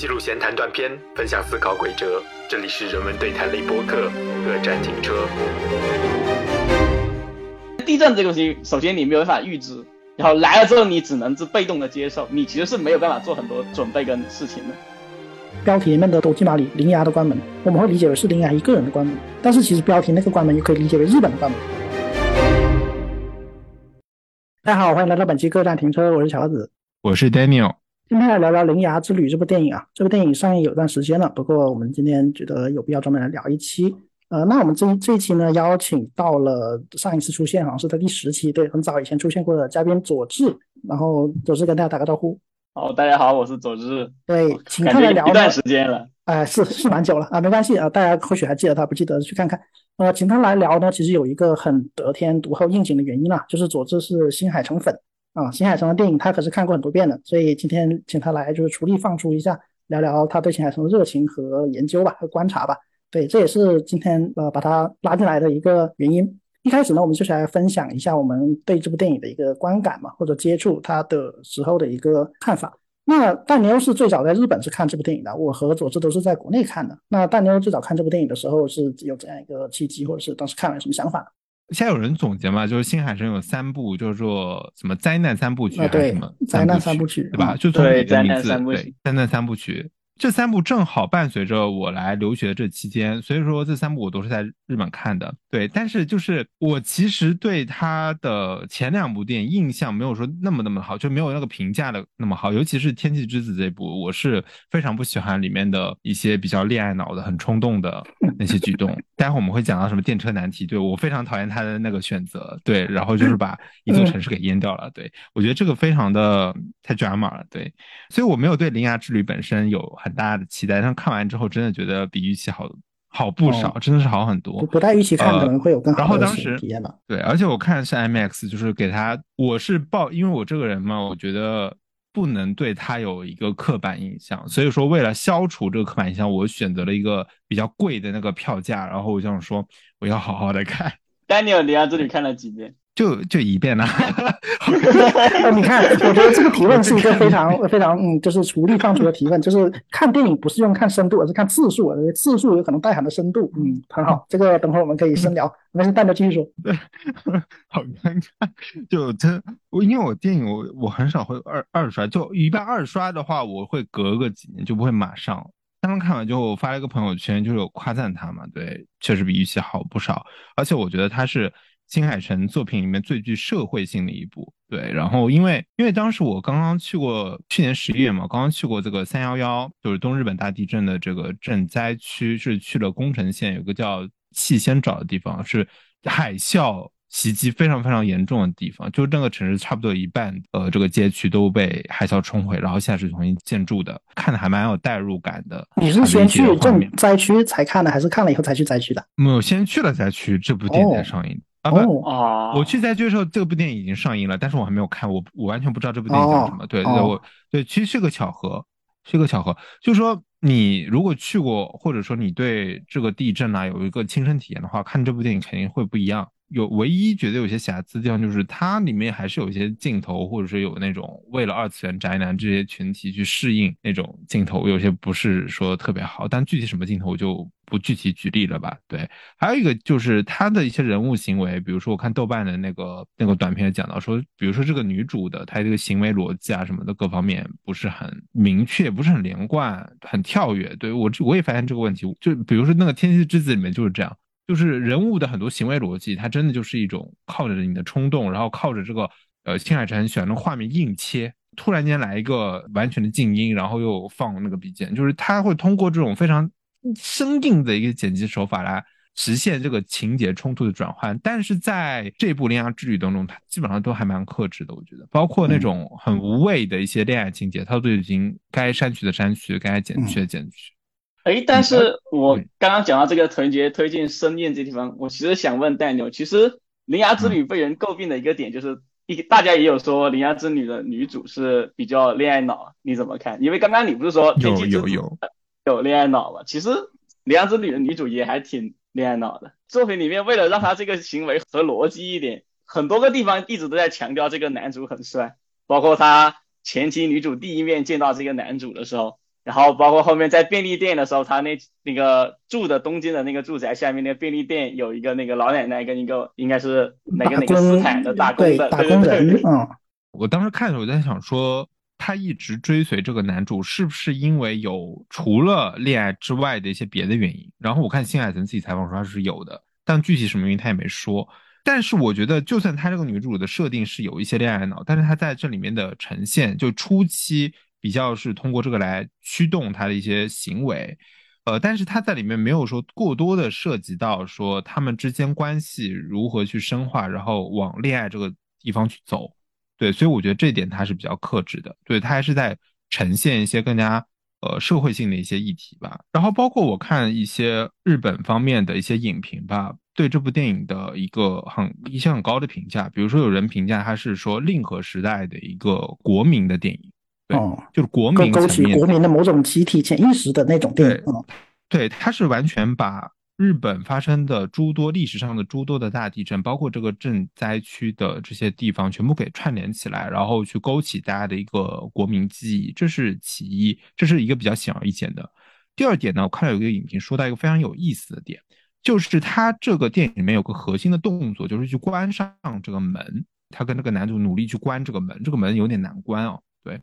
记录闲谈断片，分享思考轨哲。这里是人文对谈类播客，各站停车。地震这个东西，首先你没有办法预知，然后来了之后你只能是被动的接受，你其实是没有办法做很多准备跟事情的。标题里面的斗鸡马里铃芽的关门，我们会理解为是铃芽一个人的关门，但是其实标题那个关门也可以理解为日本的关门。大家好，欢迎来到本期各站停车，我是乔子，我是 Daniel。今天来聊聊《铃芽之旅》这部电影啊，这部电影上映有段时间了，不过我们今天觉得有必要专门来聊一期。呃，那我们这这一期呢，邀请到了上一次出现好像是在第十期，对，很早以前出现过的嘉宾佐治，然后佐治跟大家打个招呼。好，大家好，我是佐治。对，请他来聊一段时间了，哎，是是蛮久了啊，没关系啊，大家或许还记得他，不记得去看看。呃，请他来聊呢，其实有一个很得天独厚应景的原因啊，就是佐治是新海诚粉。啊，新海诚的电影他可是看过很多遍的，所以今天请他来就是出力放出一下，聊聊他对新海诚的热情和研究吧，和观察吧。对，这也是今天呃把他拉进来的一个原因。一开始呢，我们就是来分享一下我们对这部电影的一个观感嘛，或者接触他的时候的一个看法。那大妞是最早在日本是看这部电影的，我和佐治都是在国内看的。那大妞最早看这部电影的时候是有怎样一个契机，或者是当时看了什么想法？现在有人总结嘛，就是新海诚有三部，就是说什么灾难三部曲还是什么灾难三部曲，对吧？就从你的名字，对，灾难三部曲。这三部正好伴随着我来留学这期间，所以说这三部我都是在日本看的。对，但是就是我其实对他的前两部电影印象没有说那么那么好，就没有那个评价的那么好。尤其是《天气之子》这部，我是非常不喜欢里面的一些比较恋爱脑的、很冲动的那些举动。待会我们会讲到什么电车难题，对我非常讨厌他的那个选择。对，然后就是把 一座城市给淹掉了。对我觉得这个非常的太 drama 了。对，所以我没有对《铃芽之旅》本身有很。很大的期待，但看完之后真的觉得比预期好好不少，真的是好很多。不带预期看可能会有更好的体验吧。对，而且我看是 IMAX，就是给他，我是抱，因为我这个人嘛，我觉得不能对他有一个刻板印象，所以说为了消除这个刻板印象，我选择了一个比较贵的那个票价，然后我想说我要好好的看。Daniel，你在这里看了几遍？就就一遍呢，你看，我觉得这个提问是一个非常非常嗯，就是厨力放出的提问，就是看电影不是用看深度，而是看次数，次数有可能带含的深度，嗯，很好，这个等会儿我们可以深聊。没事，大家继续说。对，好尴尬，就真我因为我电影我我很少会二二刷，就一般二刷的话，我会隔个几年，就不会马上。刚刚看完之后，我发了一个朋友圈，就是有夸赞他嘛，对，确实比预期好不少，而且我觉得他是。新海诚作品里面最具社会性的一部，对。然后因为因为当时我刚刚去过，去年十一月嘛，刚刚去过这个三幺幺，就是东日本大地震的这个震灾区，是去了宫城县，有个叫气仙沼的地方，是海啸袭击非常非常严重的地方，就是那个城市差不多一半，呃，这个街区都被海啸冲毁，然后现在是重新建筑的，看的还蛮有代入感的。你是先去震灾区才看的，还是看了以后才去灾区的？没有，先去了灾区，这部电影才上映。啊不啊！我去灾区的时候，这部电影已经上映了，但是我还没有看，我我完全不知道这部电影讲什么。对对，我对，其实是个巧合，是个巧合。就是说，你如果去过，或者说你对这个地震啊有一个亲身体验的话，看这部电影肯定会不一样。有唯一觉得有些瑕疵的地方，就是它里面还是有一些镜头，或者说有那种为了二次元宅男这些群体去适应那种镜头，有些不是说特别好。但具体什么镜头我就不具体举例了吧。对，还有一个就是他的一些人物行为，比如说我看豆瓣的那个那个短片讲到说，比如说这个女主的她这个行为逻辑啊什么的各方面不是很明确，不是很连贯，很跳跃。对我我也发现这个问题，就比如说那个《天气之子》里面就是这样。就是人物的很多行为逻辑，它真的就是一种靠着你的冲动，然后靠着这个呃，青海诚喜欢的画面硬切，突然间来一个完全的静音，然后又放那个 BGM，就是他会通过这种非常生硬的一个剪辑手法来实现这个情节冲突的转换。但是在这部《恋爱之旅》当中，它基本上都还蛮克制的，我觉得，包括那种很无谓的一些恋爱情节，它都已经该删去的删去，该剪去的剪去。哎，但是我刚刚讲到这个团结推进生硬这地方，我其实想问戴牛，其实《铃芽之旅》被人诟病的一个点就是，一大家也有说《铃芽之旅》的女主是比较恋爱脑，你怎么看？因为刚刚你不是说有有有有恋爱脑吗？其实《铃芽之旅》的女主也还挺恋爱脑的。作品里面为了让她这个行为合逻辑一点，很多个地方一直都在强调这个男主很帅，包括他前期女主第一面见到这个男主的时候。然后包括后面在便利店的时候，他那那个住的东京的那个住宅下面那个便利店有一个那个老奶奶跟一个应该是哪个哪个斯坦的打工的打工人嗯。我当时看的时候，我在想说，他一直追随这个男主，是不是因为有除了恋爱之外的一些别的原因？然后我看新海诚自己采访说他是有的，但具体什么原因他也没说。但是我觉得，就算他这个女主的设定是有一些恋爱脑，但是他在这里面的呈现，就初期比较是通过这个来驱动他的一些行为，呃，但是他在里面没有说过多的涉及到说他们之间关系如何去深化，然后往恋爱这个地方去走。对，所以我觉得这点他是比较克制的，对他还是在呈现一些更加呃社会性的一些议题吧。然后包括我看一些日本方面的一些影评吧，对这部电影的一个很一些很高的评价，比如说有人评价它是说令和时代的一个国民的电影，对，就是国民勾起国民的某种集体潜意识的那种电影，对，它是完全把。日本发生的诸多历史上的诸多的大地震，包括这个震灾区的这些地方，全部给串联起来，然后去勾起大家的一个国民记忆，这是其一，这是一个比较显而易见的。第二点呢，我看到有一个影评说到一个非常有意思的点，就是他这个电影里面有个核心的动作，就是去关上这个门，他跟这个男主努力去关这个门，这个门有点难关哦，对。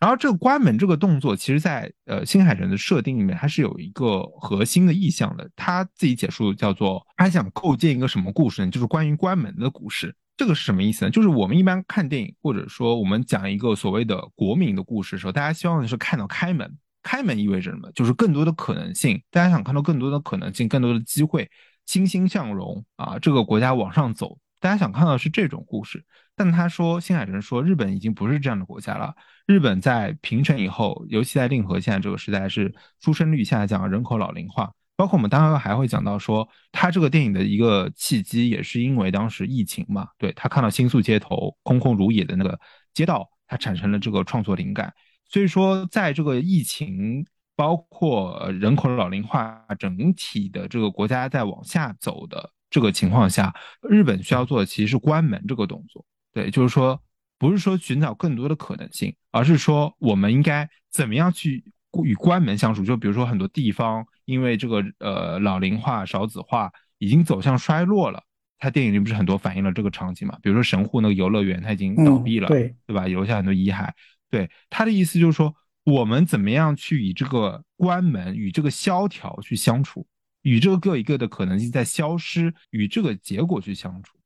然后这个关门这个动作，其实，在呃新海诚的设定里面，它是有一个核心的意向的。他自己解说叫做，他想构建一个什么故事呢？就是关于关门的故事。这个是什么意思呢？就是我们一般看电影，或者说我们讲一个所谓的国民的故事的时候，大家希望的是看到开门。开门意味着什么？就是更多的可能性。大家想看到更多的可能性，更多的机会，欣欣向荣啊，这个国家往上走。大家想看到是这种故事。但他说，新海诚说，日本已经不是这样的国家了。日本在平成以后，尤其在令和现在这个时代，是出生率下降，人口老龄化。包括我们当然还会讲到说，他这个电影的一个契机，也是因为当时疫情嘛。对他看到新宿街头空空如也的那个街道，他产生了这个创作灵感。所以说，在这个疫情，包括人口老龄化，整体的这个国家在往下走的这个情况下，日本需要做的其实是关门这个动作。对，就是说，不是说寻找更多的可能性，而是说我们应该怎么样去与关门相处。就比如说很多地方因为这个呃老龄化、少子化已经走向衰落了，它电影里不是很多反映了这个场景嘛？比如说神户那个游乐园，它已经倒闭了，对对吧？留下很多遗骸。对他的意思就是说，我们怎么样去与这个关门、与这个萧条去相处，与这个各一个的可能性在消失，与这个结果去相处。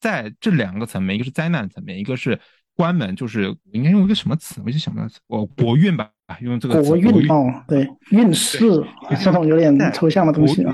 在这两个层面，一个是灾难层面，一个是关门，就是应该用一个什么词？我就想不到词，哦，国运吧，用这个国运哦，对，运势这种有点抽象的东西啊。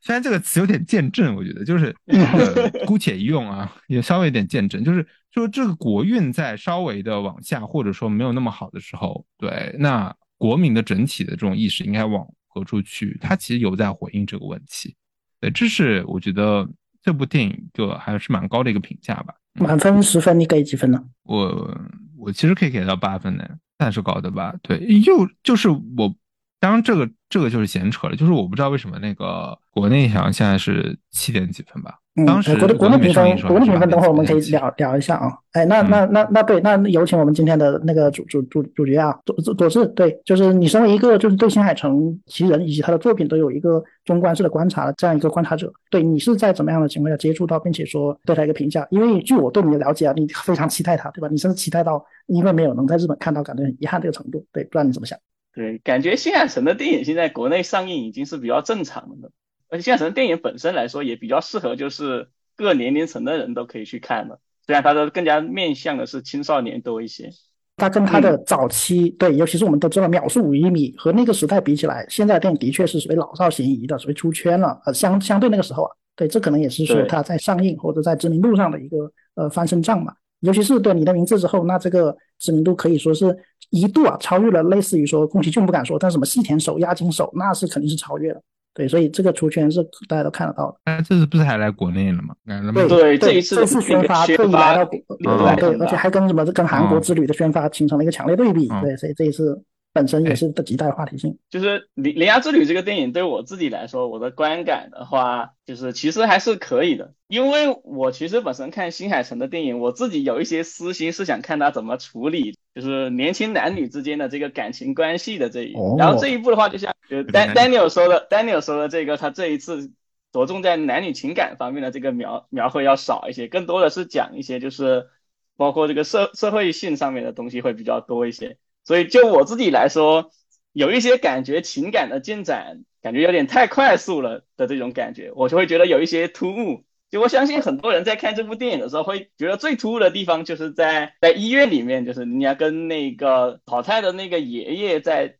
虽然这个词有点见证，我觉得就是 姑且一用啊，也稍微有点见证，就是说这个国运在稍微的往下，或者说没有那么好的时候，对，那国民的整体的这种意识应该往何处去？他其实有在回应这个问题。对，这是我觉得。这部电影就还是蛮高的一个评价吧。满分十分，你给几分呢？我我其实可以给到八分的，算是高的吧。对，又就是我，当然这个这个就是闲扯了，就是我不知道为什么那个国内好像现在是七点几分吧。当时国内国内评分，国内评分，等会儿我们可以聊聊一下啊。哎，那那那那对，那有请我们今天的那个主主主主角啊，佐佐佐治。对，就是你身为一个就是对新海诚其人以及他的作品都有一个中观式的观察的这样一个观察者，对你是在怎么样的情况下接触到并且说对他一个评价？因为据我对你的了解啊，你非常期待他，对吧？你甚至期待到因为没有能在日本看到，感觉很遗憾这个程度。对，不知道你怎么想？对，感觉新海诚的电影现在国内上映已经是比较正常的。而且新海诚电影本身来说也比较适合，就是各年龄层的人都可以去看的。虽然它的更加面向的是青少年多一些。它跟它的早期对，尤其是我们都知道秒速五厘米和那个时代比起来，现在电影的确是属于老少咸宜的，属于出圈了。呃，相相对那个时候啊，对，这可能也是说它在上映或者在知名度上的一个呃翻身仗嘛。尤其是对你的名字之后，那这个知名度可以说是一度啊超越了类似于说宫崎骏不敢说，但什么细田守、押井守，那是肯定是超越了。对，所以这个出圈是大家都看得到的。哎，这次不是还来国内了吗？对对，这一次这次宣发特意来到国，对，而且还跟什么跟韩国之旅的宣发形成了一个强烈对比。对，所以这一次本身也是的极大话题性。就是《铃铃芽之旅》这个电影对我自己来说，我的观感的话，就是其实还是可以的。因为我其实本身看新海诚的电影，我自己有一些私心是想看他怎么处理就是年轻男女之间的这个感情关系的这一，然后这一部的话，就像丹 Daniel 说的，Daniel 说的这个，他这一次着重在男女情感方面的这个描描绘要少一些，更多的是讲一些就是包括这个社社会性上面的东西会比较多一些。所以就我自己来说，有一些感觉情感的进展感觉有点太快速了的这种感觉，我就会觉得有一些突兀。就我相信很多人在看这部电影的时候，会觉得最突兀的地方就是在在医院里面，就是你要跟那个炒菜的那个爷爷在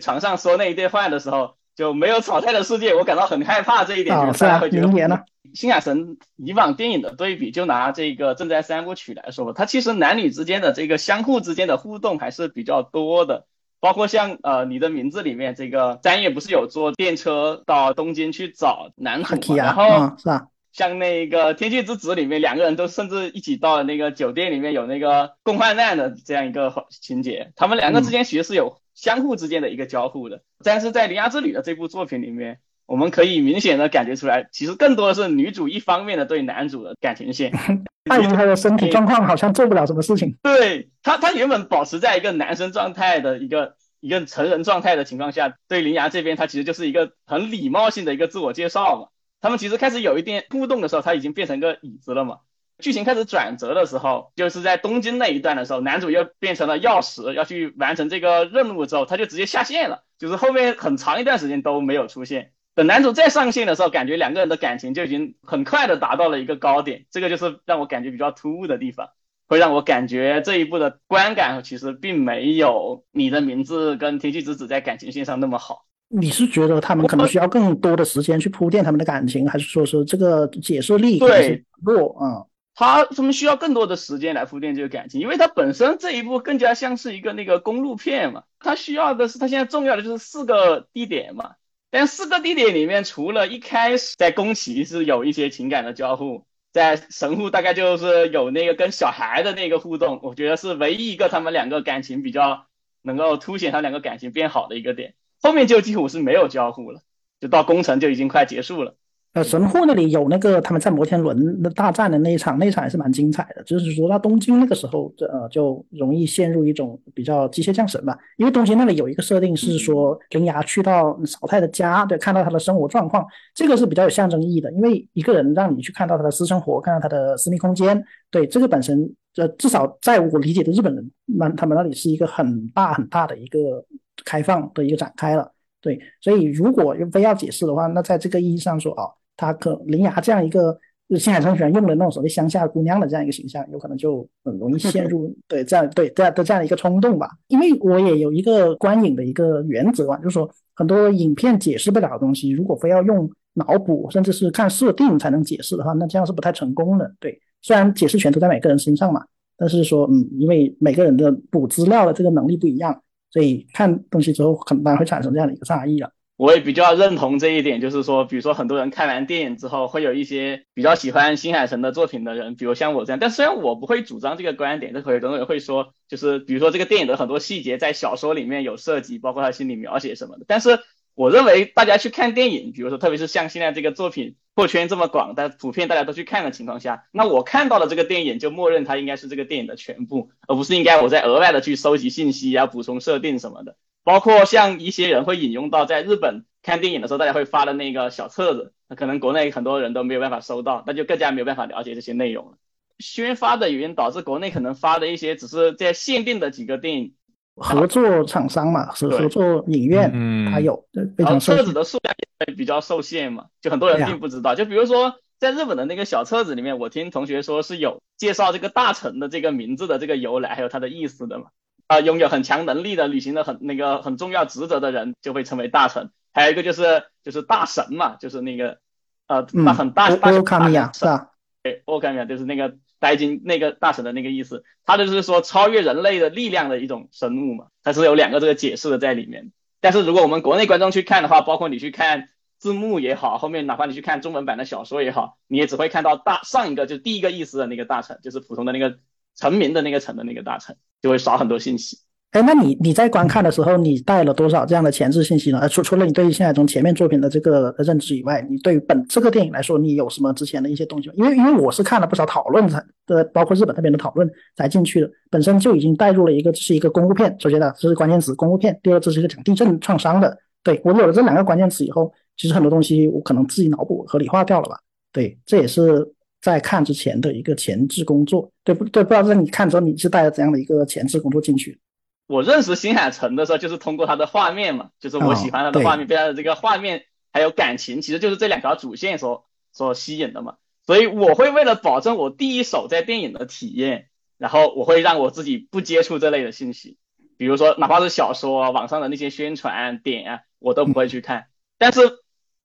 床上说那一对话的时候，就没有炒菜的世界，我感到很害怕这一点。啊，是啊，明年呢？新海诚以往电影的对比，就拿这个正在三部曲来说吧，它其实男女之间的这个相互之间的互动还是比较多的，包括像呃你的名字里面这个三叶不是有坐电车到东京去找男主嘛，然后是吧？像那个《天气之子》里面，两个人都甚至一起到了那个酒店里面，有那个共患难的这样一个情节。他们两个之间其实是有相互之间的一个交互的。但是在《铃芽之旅》的这部作品里面，我们可以明显的感觉出来，其实更多的是女主一方面的对男主的感情线。碍于他的身体状况，好像做不了什么事情。对他，他原本保持在一个男生状态的一个一个成人状态的情况下，对铃芽这边，他其实就是一个很礼貌性的一个自我介绍嘛。他们其实开始有一点互动的时候，他已经变成个椅子了嘛。剧情开始转折的时候，就是在东京那一段的时候，男主又变成了钥匙，要去完成这个任务之后，他就直接下线了，就是后面很长一段时间都没有出现。等男主再上线的时候，感觉两个人的感情就已经很快的达到了一个高点，这个就是让我感觉比较突兀的地方，会让我感觉这一部的观感其实并没有你的名字跟天气之子在感情线上那么好。你是觉得他们可能需要更多的时间去铺垫他们的感情，还是说是这个解释力对弱啊？他他们需要更多的时间来铺垫这个感情，因为他本身这一部更加像是一个那个公路片嘛。他需要的是他现在重要的就是四个地点嘛。但四个地点里面，除了一开始在宫崎是有一些情感的交互，在神户大概就是有那个跟小孩的那个互动，我觉得是唯一一个他们两个感情比较能够凸显他两个感情变好的一个点。后面就几乎是没有交互了，就到工程就已经快结束了。呃，神户那里有那个他们在摩天轮的大战的那一场，那一场还是蛮精彩的。就是说到东京那个时候，呃，就容易陷入一种比较机械降神吧。因为东京那里有一个设定是说，铃芽去到草太的家，对，看到他的生活状况，这个是比较有象征意义的。因为一个人让你去看到他的私生活，看到他的私密空间，对，这个本身，呃，至少在我理解的日本人那他们那里是一个很大很大的一个。开放的一个展开了，对，所以如果非要解释的话，那在这个意义上说，哦，他可林芽这样一个新海诚喜欢用的那种所谓乡下姑娘的这样一个形象，有可能就很容易陷入 对这样对这样的这样的一个冲动吧。因为我也有一个观影的一个原则啊，就是说很多影片解释不了的东西，如果非要用脑补甚至是看设定才能解释的话，那这样是不太成功的。对，虽然解释权都在每个人身上嘛，但是说嗯，因为每个人的补资料的这个能力不一样。所以看东西之后，很难会产生这样的一个差异了。我也比较认同这一点，就是说，比如说很多人看完电影之后，会有一些比较喜欢新海诚的作品的人，比如像我这样。但虽然我不会主张这个观点，但很多人会说，就是比如说这个电影的很多细节在小说里面有涉及，包括他心理描写什么的。但是我认为大家去看电影，比如说特别是像现在这个作品破圈这么广，但普遍大家都去看的情况下，那我看到的这个电影就默认它应该是这个电影的全部，而不是应该我在额外的去收集信息啊、补充设定什么的。包括像一些人会引用到在日本看电影的时候，大家会发的那个小册子，那可能国内很多人都没有办法收到，那就更加没有办法了解这些内容了。宣发的原因导致国内可能发的一些只是在限定的几个电影。合作厂商嘛，是合作影院，嗯，还有，然后册子的数量也比较受限嘛，就很多人并不知道。就比如说在日本的那个小册子里面，我听同学说是有介绍这个大臣的这个名字的这个由来，还有它的意思的嘛。啊，拥有很强能力的、履行的很那个很重要职责的人就会成为大臣。还有一个就是就是大神嘛，就是那个呃，那很大大神，卡米亚是吧？对，欧卡米亚就是那个。呆金那个大神的那个意思，他就是说超越人类的力量的一种生物嘛，它是有两个这个解释的在里面。但是如果我们国内观众去看的话，包括你去看字幕也好，后面哪怕你去看中文版的小说也好，你也只会看到大上一个就第一个意思的那个大臣，就是普通的那个臣民的那个臣的那个大臣，就会少很多信息。哎，那你你在观看的时候，你带了多少这样的前置信息呢？除除了你对于现在从前面作品的这个认知以外，你对于本这个电影来说，你有什么之前的一些东西吗？因为因为我是看了不少讨论才的，包括日本那边的讨论才进去的，本身就已经带入了一个这是一个公路片，首先呢这是关键词公路片，第二这是一个讲地震创伤的。对我有了这两个关键词以后，其实很多东西我可能自己脑补合理化掉了吧？对，这也是在看之前的一个前置工作，对不对？不知道在你看之后你是带着怎样的一个前置工作进去？我认识新海诚的时候，就是通过他的画面嘛，就是我喜欢他的画面，被他的这个画面还有感情，其实就是这两条主线所所吸引的嘛。所以我会为了保证我第一手在电影的体验，然后我会让我自己不接触这类的信息，比如说哪怕是小说、网上的那些宣传点啊，我都不会去看。但是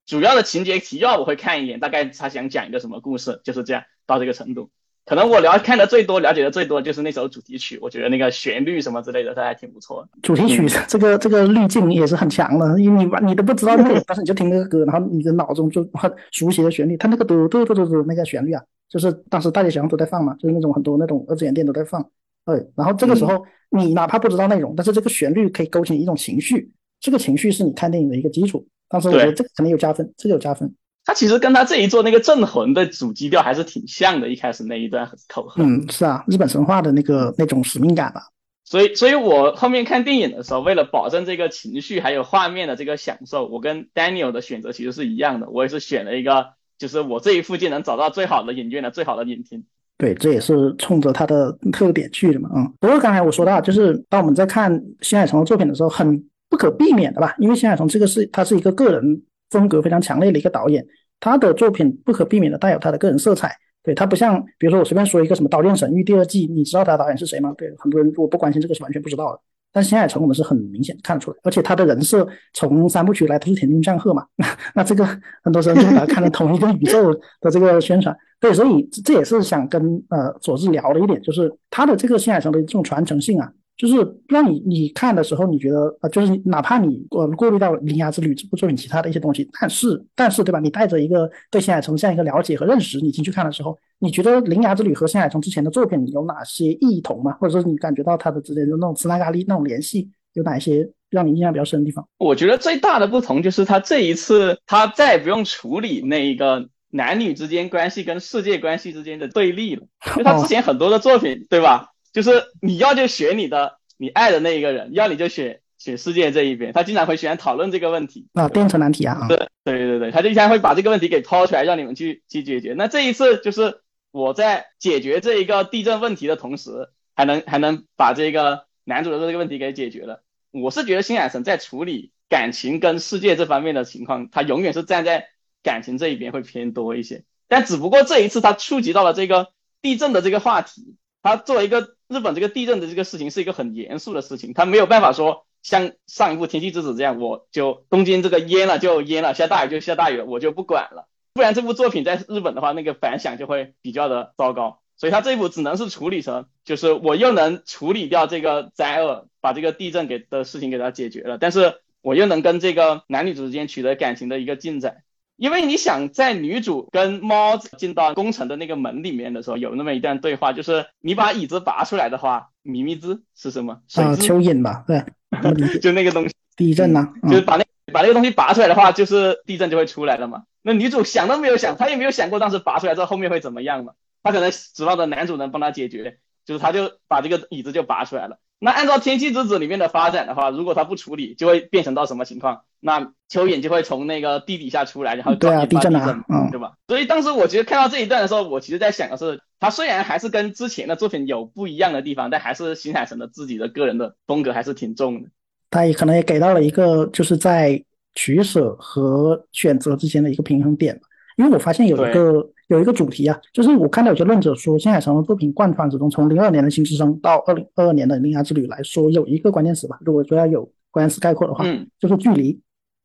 主要的情节提要我会看一眼，大概他想讲一个什么故事，就是这样到这个程度。可能我了看的最多、了解的最多就是那首主题曲，我觉得那个旋律什么之类的，它还挺不错的。主题曲这个这个滤镜也是很强的，因为你你都不知道那个，但是你就听那个歌，然后你的脑中就很熟悉的旋律，它那个嘟嘟嘟嘟嘟那个旋律啊，就是当时大街小巷都在放嘛，就是那种很多那种二次元店都在放。对，然后这个时候你哪怕不知道内容，但是这个旋律可以勾起你一种情绪，这个情绪是你看电影的一个基础。当时我觉得这个肯定有加分，这个有加分。他其实跟他这一座那个镇魂的主基调还是挺像的，一开始那一段很口合。嗯，是啊，日本神话的那个那种使命感吧。所以，所以我后面看电影的时候，为了保证这个情绪还有画面的这个享受，我跟 Daniel 的选择其实是一样的。我也是选了一个，就是我这一附近能找到最好的影院的最好的影厅。对，这也是冲着它的特点去的嘛。嗯，不过刚才我说到，就是当我们在看新海诚的作品的时候，很不可避免的吧，因为新海诚这个是他是一个个人。风格非常强烈的一个导演，他的作品不可避免的带有他的个人色彩。对他不像，比如说我随便说一个什么《刀剑神域》第二季，你知道他导演是谁吗？对，很多人如果不关心这个是完全不知道的。但新海诚我们是很明显看出来，而且他的人设从三部曲来都是田中将贺嘛，那这个很多时候就把它看成同一个宇宙的这个宣传。对，所以这也是想跟呃佐治聊的一点，就是他的这个新海诚的这种传承性啊。就是让你你看的时候，你觉得啊，就是哪怕你呃过滤到《铃芽之旅》这部作品其他的一些东西，但是但是对吧？你带着一个对新海诚这样一个了解和认识，你进去看的时候，你觉得《铃芽之旅》和新海诚之前的作品有哪些异同吗？或者说你感觉到他的之间的那种磁拉咖喱那种联系有哪些让你印象比较深的地方？我觉得最大的不同就是他这一次他再也不用处理那一个男女之间关系跟世界关系之间的对立了，因为他之前很多的作品，对吧？就是你要就选你的你爱的那一个人，要你就选选世界这一边。他经常会喜欢讨论这个问题啊，变成难题啊。对对对对，他就经常会把这个问题给抛出来，让你们去去解决。那这一次就是我在解决这一个地震问题的同时，还能还能把这个男主的这个问题给解决了。我是觉得新海诚在处理感情跟世界这方面的情况，他永远是站在感情这一边会偏多一些。但只不过这一次他触及到了这个地震的这个话题。他作为一个日本这个地震的这个事情是一个很严肃的事情，他没有办法说像上一部《天气之子》这样，我就东京这个淹了就淹了，下大雨就下大雨了，我就不管了。不然这部作品在日本的话，那个反响就会比较的糟糕。所以他这一部只能是处理成，就是我又能处理掉这个灾厄，把这个地震给的事情给它解决了，但是我又能跟这个男女主之间取得感情的一个进展。因为你想在女主跟猫进到工程的那个门里面的时候，有那么一段对话，就是你把椅子拔出来的话，米米兹是什么？啊，蚯蚓吧，对，就那个东西，地震呐，就是把那把那个东西拔出来的话，就是地震就会出来了嘛。那女主想都没有想，她也没有想过当时拔出来之后后面会怎么样嘛，她可能指望着男主能帮她解决，就是她就把这个椅子就拔出来了。那按照《天气之子》里面的发展的话，如果他不处理，就会变成到什么情况？那蚯蚓就会从那个地底下出来，然后对啊，地震啊，嗯对吧？所以当时我其实看到这一段的时候，我其实在想的是，他虽然还是跟之前的作品有不一样的地方，但还是新海诚的自己的个人的风格还是挺重的。他也可能也给到了一个就是在取舍和选择之间的一个平衡点因为我发现有一个。有一个主题啊，就是我看到有些论者说，新海诚的作品贯穿始终，从零二年的《新之声》到二零二二年的《铃芽之旅》来说，有一个关键词吧。如果说要有关键词概括的话，嗯，就是距离。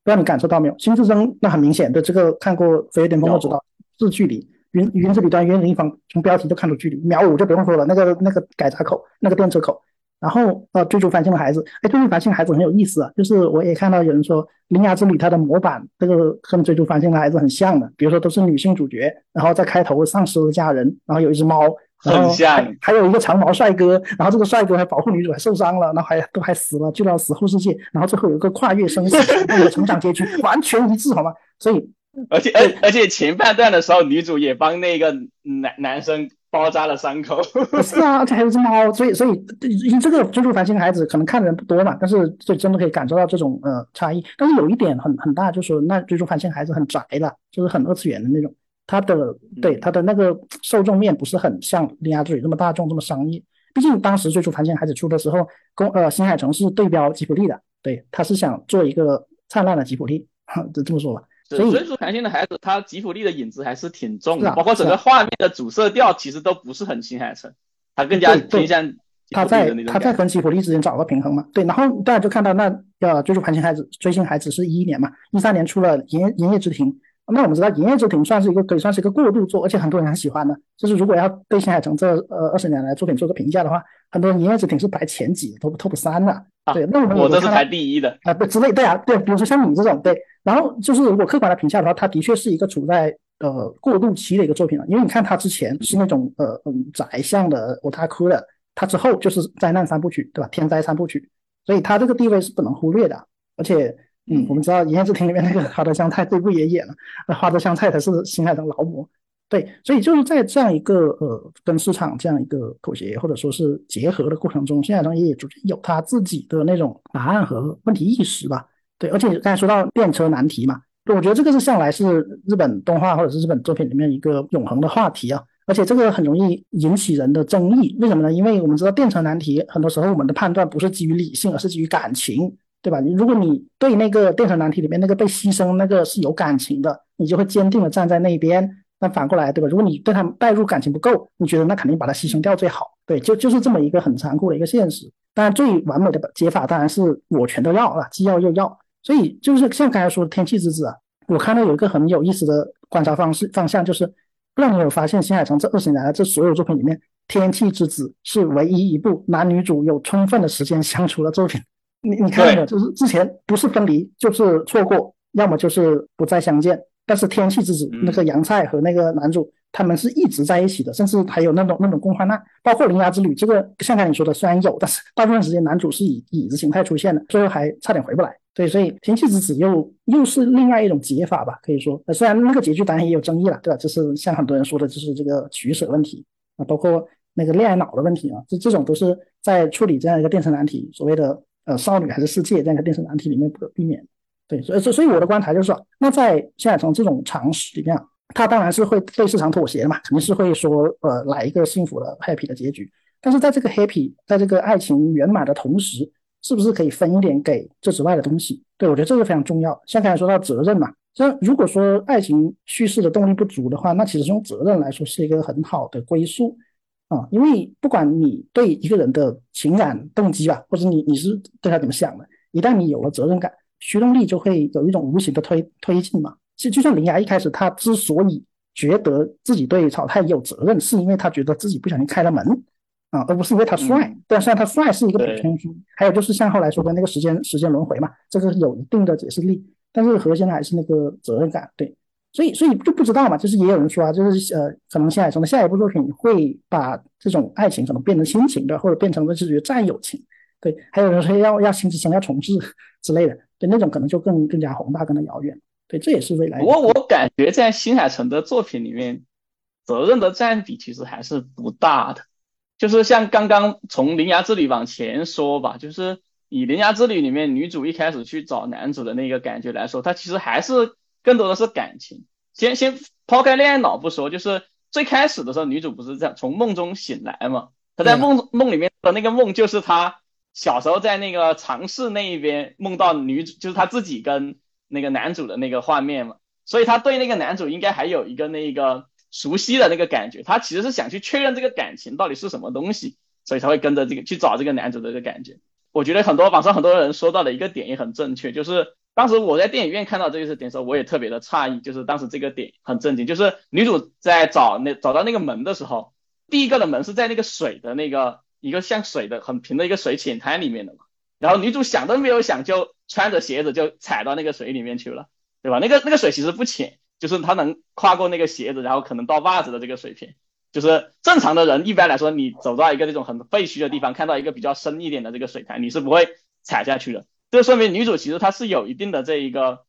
不知道你感受到没有？《新之声》那很明显的，这个看过《飞跃巅峰》都知道是距离。云云之彼端，云另一方，从标题就看出距离。秒五就不用说了，那个那个改闸口，那个电车口。然后呃，追逐繁星的孩子，哎，追逐繁星的孩子很有意思啊。就是我也看到有人说，《铃芽之旅》它的模板，这个跟追逐繁星的孩子很像的。比如说都是女性主角，然后在开头丧失了家人，然后有一只猫很像。还有一个长毛帅哥，然后这个帅哥还保护女主，还受伤了，然后还都还死了，去到死后世界，然后最后有一个跨越生死的成长结局，完全一致，好吗？所以，而且而而且前半段的时候，女主也帮那个男男生。包扎了伤口，是啊，而且还有只猫，所以所以这个《追逐繁星的孩子》可能看的人不多嘛，但是所以真的可以感受到这种呃差异。但是有一点很很大，就是那《追逐繁星孩子》很宅的，就是很二次元的那种，他的对他的那个受众面不是很像《铃芽之旅》这么大众这么商业。毕竟当时《追逐繁星孩子》出的时候，公呃新海诚是对标吉卜力的，对，他是想做一个灿烂的吉卜力，就这么说吧。所以，追逐繁星的孩子，他吉普力的影子还是挺重的，包括整个画面的主色调，其实都不是很新海诚，他更加偏向他在他在跟吉普力之间找个平衡嘛。对，然后大家就看到那呃，追逐韩星孩子，追星孩子是一一年嘛，一三年出了《营营业之庭》，那我们知道《营业之庭》算是一个可以算是一个过渡作，而且很多人很喜欢的。就是如果要对新海诚这呃二十年来作品做个评价的话，很多人《营业之庭》是排前几，top top 三的。对，那我们我这是排第一的啊，对，之类对啊，对，比如说像你这种对。然后就是，如果客观来评价的话，它的确是一个处在呃过渡期的一个作品了。因为你看它之前是那种呃嗯宅向的我他哭了，它之后就是灾难三部曲，对吧？天灾三部曲，所以它这个地位是不能忽略的。而且，嗯，我们知道《炎夜之庭》里面那个花泽香菜对不也演了，那花泽香菜才是新海诚劳模。对，所以就是在这样一个呃跟市场这样一个妥协或者说是结合的过程中，新海诚也逐渐有他自己的那种答案和问题意识吧。对，而且刚才说到电车难题嘛，我觉得这个是向来是日本动画或者是日本作品里面一个永恒的话题啊，而且这个很容易引起人的争议。为什么呢？因为我们知道电车难题很多时候我们的判断不是基于理性，而是基于感情，对吧？如果你对那个电车难题里面那个被牺牲那个是有感情的，你就会坚定的站在那一边。那反过来，对吧？如果你对他代入感情不够，你觉得那肯定把它牺牲掉最好。对，就就是这么一个很残酷的一个现实。当然，最完美的解法当然是我全都要啊，既要又要。所以就是像刚才说的《天气之子》啊，我看到有一个很有意思的观察方式方向，就是不知道你有发现，新海诚这二十年来这所有作品里面，《天气之子》是唯一一部男女主有充分的时间相处的作品。你你看到就是之前不是分离就是错过，要么就是不再相见。但是《天气之子》那个杨菜和那个男主。他们是一直在一起的，甚至还有那种那种共患难，包括《铃芽之旅》这个，像刚才你说的，虽然有，但是大部分时间男主是以椅子形态出现的，最后还差点回不来。对，所以《天气之子》又又是另外一种解法吧，可以说，虽然那个结局当然也有争议了，对吧？就是像很多人说的，就是这个取舍问题啊，包括那个恋爱脑的问题啊，这这种都是在处理这样一个电车难题，所谓的呃少女还是世界这样一个电视难题里面不可避免。对，所以所以我的观察就是说，那在现在从这种常识里面。他当然是会对市场妥协的嘛，肯定是会说，呃，来一个幸福的 happy 的结局。但是在这个 happy，在这个爱情圆满的同时，是不是可以分一点给这之外的东西？对我觉得这个非常重要。像刚才说到责任嘛，像如果说爱情叙事的动力不足的话，那其实用责任来说是一个很好的归宿啊。因为不管你对一个人的情感动机吧，或者你你是对他怎么想的，一旦你有了责任感，驱动力就会有一种无形的推推进嘛。就就像林芽一开始，他之所以觉得自己对草太有责任，是因为他觉得自己不小心开了门啊，而不是因为他帅。但虽然他帅是一个补充还有就是像后来说的那个时间时间轮回嘛，这个有一定的解释力。但是核心的还是那个责任感。对，所以所以就不知道嘛，就是也有人说啊，就是呃，可能新海诚的下一部作品会把这种爱情可能变成亲情的，或者变成了就是战友情。对，还有人说要要新之声要重置之类的，对，那种可能就更更加宏大，更加遥远。对，这也是未来。不过我感觉在新海诚的作品里面，责任的占比其实还是不大的。就是像刚刚从《铃芽之旅》往前说吧，就是以《铃芽之旅》里面女主一开始去找男主的那个感觉来说，她其实还是更多的是感情。先先抛开恋爱脑不说，就是最开始的时候，女主不是这样从梦中醒来嘛？她在梦梦里面的那个梦，就是她小时候在那个尝试那一边梦到女主，就是她自己跟。那个男主的那个画面嘛，所以她对那个男主应该还有一个那个熟悉的那个感觉，她其实是想去确认这个感情到底是什么东西，所以才会跟着这个去找这个男主的这个感觉。我觉得很多网上很多人说到的一个点也很正确，就是当时我在电影院看到这个点的时候，我也特别的诧异，就是当时这个点很震惊，就是女主在找那找到那个门的时候，第一个的门是在那个水的那个一个像水的很平的一个水浅滩里面的嘛。然后女主想都没有想，就穿着鞋子就踩到那个水里面去了，对吧？那个那个水其实不浅，就是她能跨过那个鞋子，然后可能到袜子的这个水平。就是正常的人一般来说，你走到一个这种很废墟的地方，看到一个比较深一点的这个水潭，你是不会踩下去的。这说明女主其实她是有一定的这一个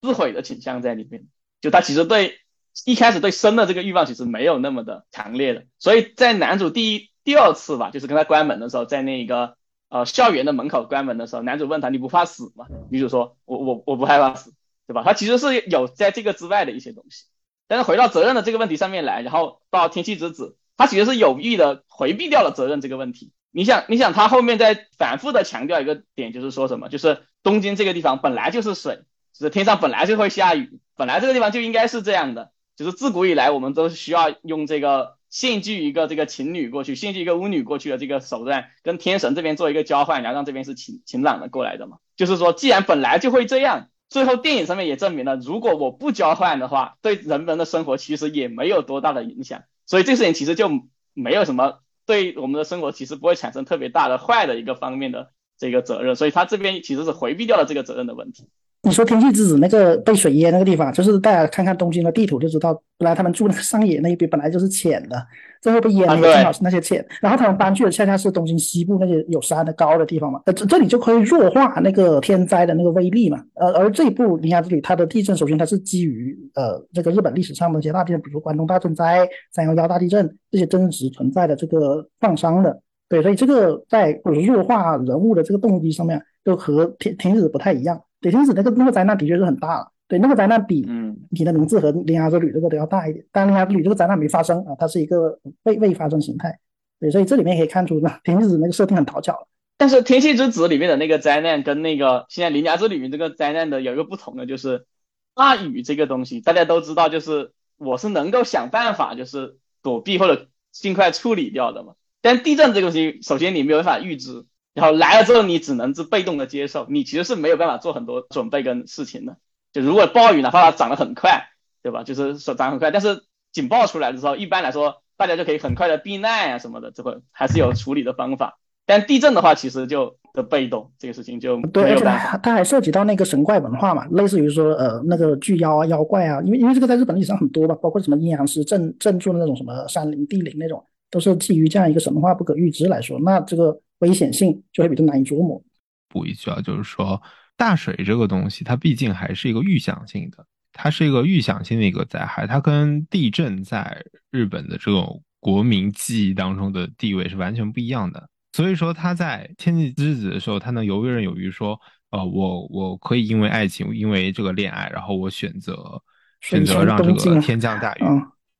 自毁的倾向在里面，就她其实对一开始对生的这个欲望其实没有那么的强烈的。所以在男主第一、第二次吧，就是跟他关门的时候，在那个呃校园的门口关门的时候，男主问他你不怕死吗？女主说我我我不害怕死，对吧？他其实是有在这个之外的一些东西。但是回到责任的这个问题上面来，然后到天气之子，他其实是有意的回避掉了责任这个问题。你想，你想他后面在反复的强调一个点，就是说什么？就是东京这个地方本来就是水，就是天上本来就会下雨，本来这个地方就应该是这样的。就是自古以来，我们都需要用这个献祭一个这个晴女过去，献祭一个巫女过去的这个手段，跟天神这边做一个交换，然后让这边是晴晴朗的过来的嘛。就是说，既然本来就会这样。最后，电影上面也证明了，如果我不交换的话，对人们的生活其实也没有多大的影响。所以这事情其实就没有什么对我们的生活其实不会产生特别大的坏的一个方面的这个责任。所以他这边其实是回避掉了这个责任的问题。你说天气之子那个被水淹那个地方，就是大家看看东京的地图就知道，本来他们住那个上野那一边本来就是浅的，最后被淹了，正好是那些浅。然后他们搬去的恰恰是东京西部那些有山的高的地方嘛，呃，这这里就可以弱化那个天灾的那个威力嘛。呃，而这一部你看这里它的地震，首先它是基于呃这个日本历史上的一些大地震，比如关东大震灾、三幺幺大地震这些真实存在的这个创伤的。对，所以这个在弱化人物的这个动机上面，就和天天子不太一样。对，天子那个那个灾难的确是很大了。对，那个灾难比嗯你的名字和铃芽之旅这个都要大一点。但铃芽之旅这个灾难没发生啊，它是一个未未发生形态。对，所以这里面可以看出呢，天气子那个设定很讨巧。但是天气之子里面的那个灾难跟那个现在铃芽之旅这个灾难的有一个不同的，就是大雨这个东西，大家都知道，就是我是能够想办法就是躲避或者尽快处理掉的嘛。但地震这个东西，首先你没有办法预知。然后来了之后，你只能是被动的接受，你其实是没有办法做很多准备跟事情的。就如果暴雨哪怕它涨得很快，对吧？就是说涨很快，但是警报出来的时候，一般来说大家就可以很快的避难啊什么的，这会还是有处理的方法。但地震的话，其实就的被动，这个事情就没有办法。它还涉及到那个神怪文化嘛，类似于说呃那个巨妖啊、妖怪啊，因为因为这个在日本历史上很多吧，包括什么阴阳师镇镇住的那种什么山林地灵那种，都是基于这样一个神话不可预知来说，那这个。危险性就会比较难以琢磨。补一句啊，就是说大水这个东西，它毕竟还是一个预想性的，它是一个预想性的一个灾害，它跟地震在日本的这种国民记忆当中的地位是完全不一样的。所以说他在天气之子的时候，他能游刃有余说，呃，我我可以因为爱情，因为这个恋爱，然后我选择选择让这个天降大雨，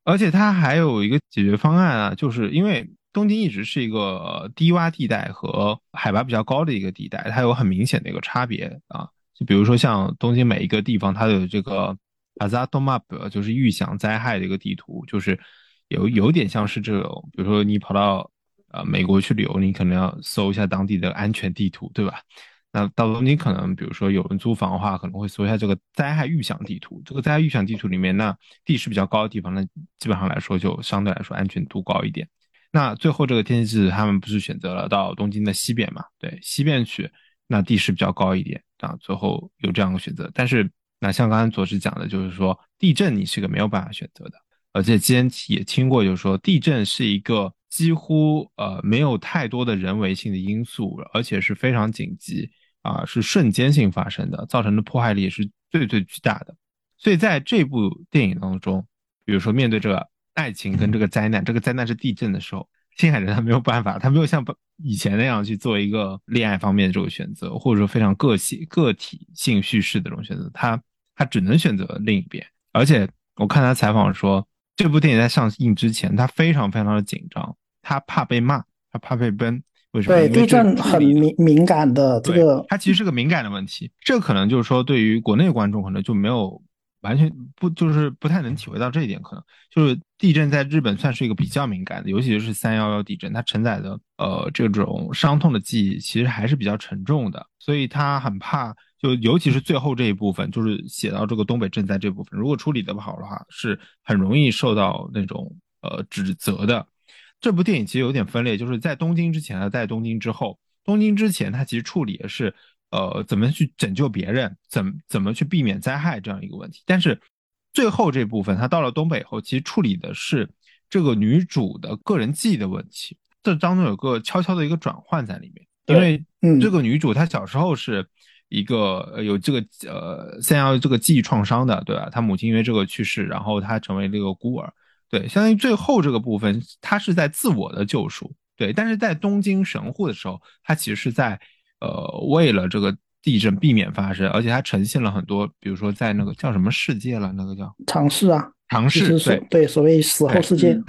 而且他还有一个解决方案啊，就是因为。东京一直是一个低洼地带和海拔比较高的一个地带，它有很明显的一个差别啊。就比如说像东京每一个地方，它的这个 Azato Map 就是预想灾害的一个地图，就是有有点像是这种，比如说你跑到呃美国去旅游，你可能要搜一下当地的安全地图，对吧？那到东京可能，比如说有人租房的话，可能会搜一下这个灾害预想地图。这个灾害预想地图里面，那地势比较高的地方，那基本上来说就相对来说安全度高一点。那最后这个天气他们不是选择了到东京的西边嘛？对，西边去，那地势比较高一点啊。最后有这样的选择，但是那像刚才左志讲的，就是说地震你是个没有办法选择的，而且之前也听过，就是说地震是一个几乎呃没有太多的人为性的因素，而且是非常紧急啊，是瞬间性发生的，造成的破坏力是最最巨大的。所以在这部电影当中，比如说面对这个。爱情跟这个灾难，这个灾难是地震的时候，新海诚他没有办法，他没有像以前那样去做一个恋爱方面的这种选择，或者说非常个性个体性叙事的这种选择，他他只能选择另一边。而且我看他采访说，这部电影在上映之前，他非常非常的紧张，他怕被骂，他怕被崩。为什么？对地震很敏敏感的这个，它其实是个敏感的问题。这可能就是说，对于国内观众可能就没有。完全不就是不太能体会到这一点，可能就是地震在日本算是一个比较敏感的，尤其是三幺幺地震，它承载的呃这种伤痛的记忆其实还是比较沉重的，所以他很怕，就尤其是最后这一部分，就是写到这个东北震灾这部分，如果处理的不好的话，是很容易受到那种呃指责的。这部电影其实有点分裂，就是在东京之前和在东京之后，东京之前它其实处理的是。呃，怎么去拯救别人？怎怎么去避免灾害这样一个问题？但是最后这部分，他到了东北以后，其实处理的是这个女主的个人记忆的问题，这当中有个悄悄的一个转换在里面。因为这个女主她小时候是一个有这个呃三幺这个记忆创伤的，对吧？她母亲因为这个去世，然后她成为了一个孤儿。对，相当于最后这个部分，她是在自我的救赎。对，但是在东京神户的时候，她其实是在呃为了这个地震避免发生，而且它呈现了很多，比如说在那个叫什么世界了，那个叫尝试啊，尝试对对，所谓死后世界。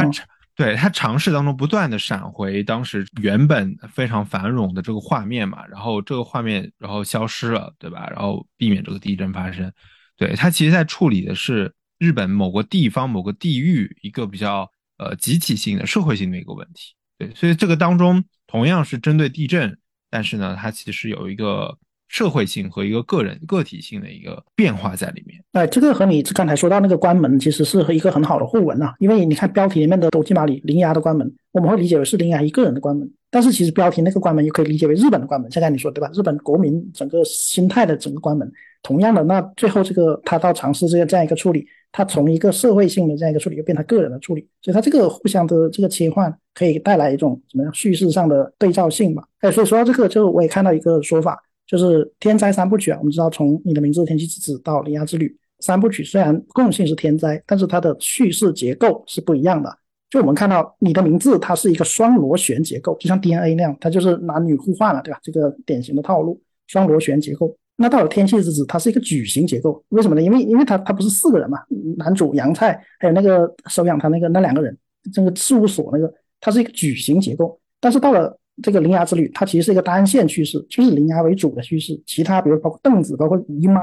对他尝试当中不断的闪回当时原本非常繁荣的这个画面嘛，然后这个画面然后消失了，对吧？然后避免这个地震发生。对他其实在处理的是日本某个地方某个地域一个比较呃集体性的社会性的一个问题。对，所以这个当中同样是针对地震，但是呢，它其实有一个。社会性和一个个人个体性的一个变化在里面。哎，这个和你刚才说到那个关门，其实是和一个很好的互文啊。因为你看标题里面的“斗鸡马里铃芽的关门”，我们会理解为是铃芽一个人的关门，但是其实标题那个关门又可以理解为日本的关门。现在你说对吧？日本国民整个心态的整个关门。同样的，那最后这个他到尝试这样这样一个处理，他从一个社会性的这样一个处理，又变成个人的处理，所以他这个互相的这个切换，可以带来一种怎么样叙事上的对照性嘛？哎，所以说到这个，就我也看到一个说法。就是天灾三部曲啊，我们知道从你的名字、天气之子到铃芽之旅三部曲，虽然共性是天灾，但是它的叙事结构是不一样的。就我们看到你的名字，它是一个双螺旋结构，就像 DNA 那样，它就是男女互换了，对吧？这个典型的套路，双螺旋结构。那到了天气之子，它是一个矩形结构，为什么呢？因为因为它它不是四个人嘛，男主杨菜还有那个收养他那个那两个人，这个事务所那个，它是一个矩形结构。但是到了这个铃芽之旅，它其实是一个单线叙事，就是铃芽为主的叙事，其他比如包括凳子、包括姨妈，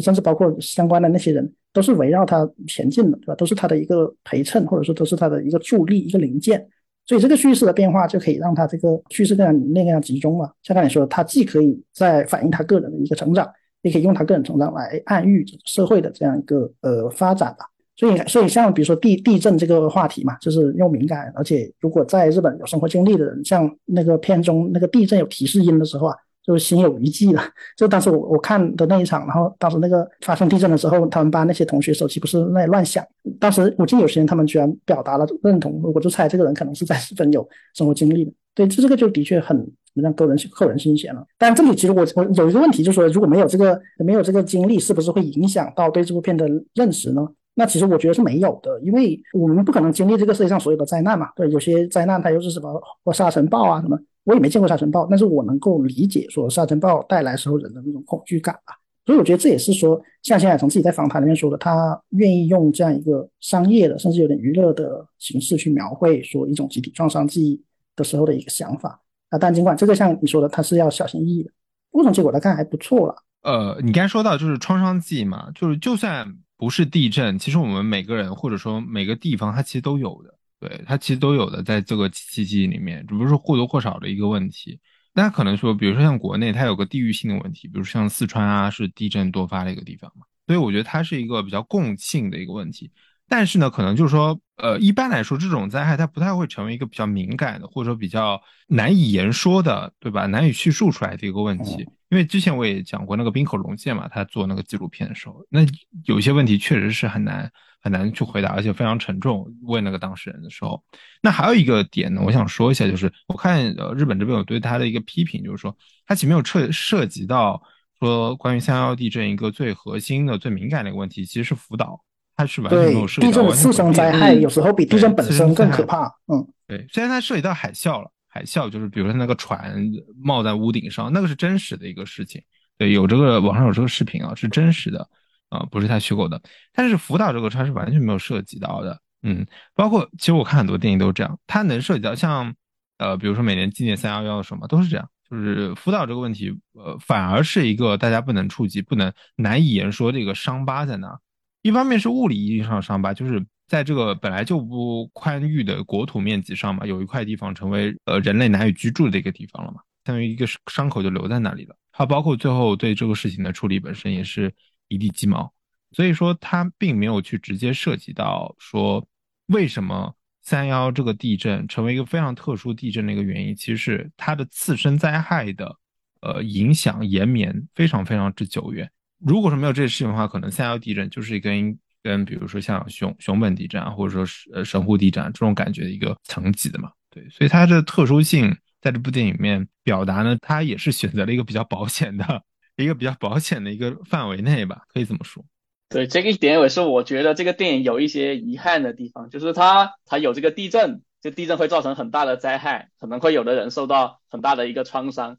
甚至包括相关的那些人，都是围绕它前进的，对吧？都是它的一个陪衬，或者说都是它的一个助力、一个零件。所以这个叙事的变化就可以让它这个叙事更那样集中了。像刚才说，它既可以在反映他个人的一个成长，也可以用他个人成长来暗喻社会的这样一个呃发展吧。所以，所以像比如说地地震这个话题嘛，就是又敏感，而且如果在日本有生活经历的人，像那个片中那个地震有提示音的时候啊，就是心有余悸了。就当时我我看的那一场，然后当时那个发生地震的时候，他们班那些同学手机不是那乱响，当时我记得有些人他们居然表达了认同，我就猜这个人可能是在日本有生活经历的。对，这这个就的确很让个人扣人心弦了。但这里其实我我有一个问题，就是说如果没有这个没有这个经历，是不是会影响到对这部片的认识呢？那其实我觉得是没有的，因为我们不可能经历这个世界上所有的灾难嘛。对，有些灾难它又是什么或沙尘暴啊什么，我也没见过沙尘暴，但是我能够理解说沙尘暴带来时候人的那种恐惧感吧。所以我觉得这也是说，像现在从自己在访谈里面说的，他愿意用这样一个商业的，甚至有点娱乐的形式去描绘说一种集体创伤记忆的时候的一个想法啊。但尽管这个像你说的，他是要小心翼翼的，但从结果来看还不错了。呃，你刚才说到就是创伤记忆嘛，就是就算。不是地震，其实我们每个人或者说每个地方，它其实都有的，对，它其实都有的，在这个契机里面，只不过是或多或少的一个问题。那可能说，比如说像国内，它有个地域性的问题，比如像四川啊，是地震多发的一个地方嘛，所以我觉得它是一个比较共性的一个问题。但是呢，可能就是说，呃，一般来说，这种灾害它不太会成为一个比较敏感的，或者说比较难以言说的，对吧？难以叙述出来的一个问题。因为之前我也讲过那个冰口龙介嘛，他做那个纪录片的时候，那有些问题确实是很难很难去回答，而且非常沉重。问那个当事人的时候，那还有一个点呢，我想说一下，就是我看呃日本这边有对他的一个批评，就是说他其实没有涉涉及到说关于三幺幺地震一个最核心的、最敏感的一个问题，其实是福岛。它是完全没有涉及到。地震的次生灾害有时候比地震本身更可怕。嗯，对，虽然它涉及到海啸了，海啸就是比如说那个船冒在屋顶上，那个是真实的一个事情。对，有这个网上有这个视频啊，是真实的啊，不是太虚构的。但是福岛这个它是完全没有涉及到的。嗯，包括其实我看很多电影都是这样，它能涉及到像呃，比如说每年纪念三幺幺什么都是这样，就是福岛这个问题，呃，反而是一个大家不能触及、不能难以言说的一个伤疤在那。一方面是物理意义上的伤疤，就是在这个本来就不宽裕的国土面积上嘛，有一块地方成为呃人类难以居住的一个地方了嘛，相当于一个伤口就留在那里了。还有包括最后对这个事情的处理本身也是一地鸡毛，所以说它并没有去直接涉及到说为什么三幺这个地震成为一个非常特殊地震的一个原因，其实是它的次生灾害的呃影响延绵非常非常之久远。如果说没有这些事情的话，可能三幺地震就是跟跟比如说像熊熊本地震啊或者说是呃神户地震这种感觉的一个层级的嘛。对，所以它的特殊性在这部电影里面表达呢，它也是选择了一个比较保险的 一个比较保险的一个范围内吧，可以这么说。对，这个一点也是我觉得这个电影有一些遗憾的地方，就是它它有这个地震，这地震会造成很大的灾害，可能会有的人受到很大的一个创伤。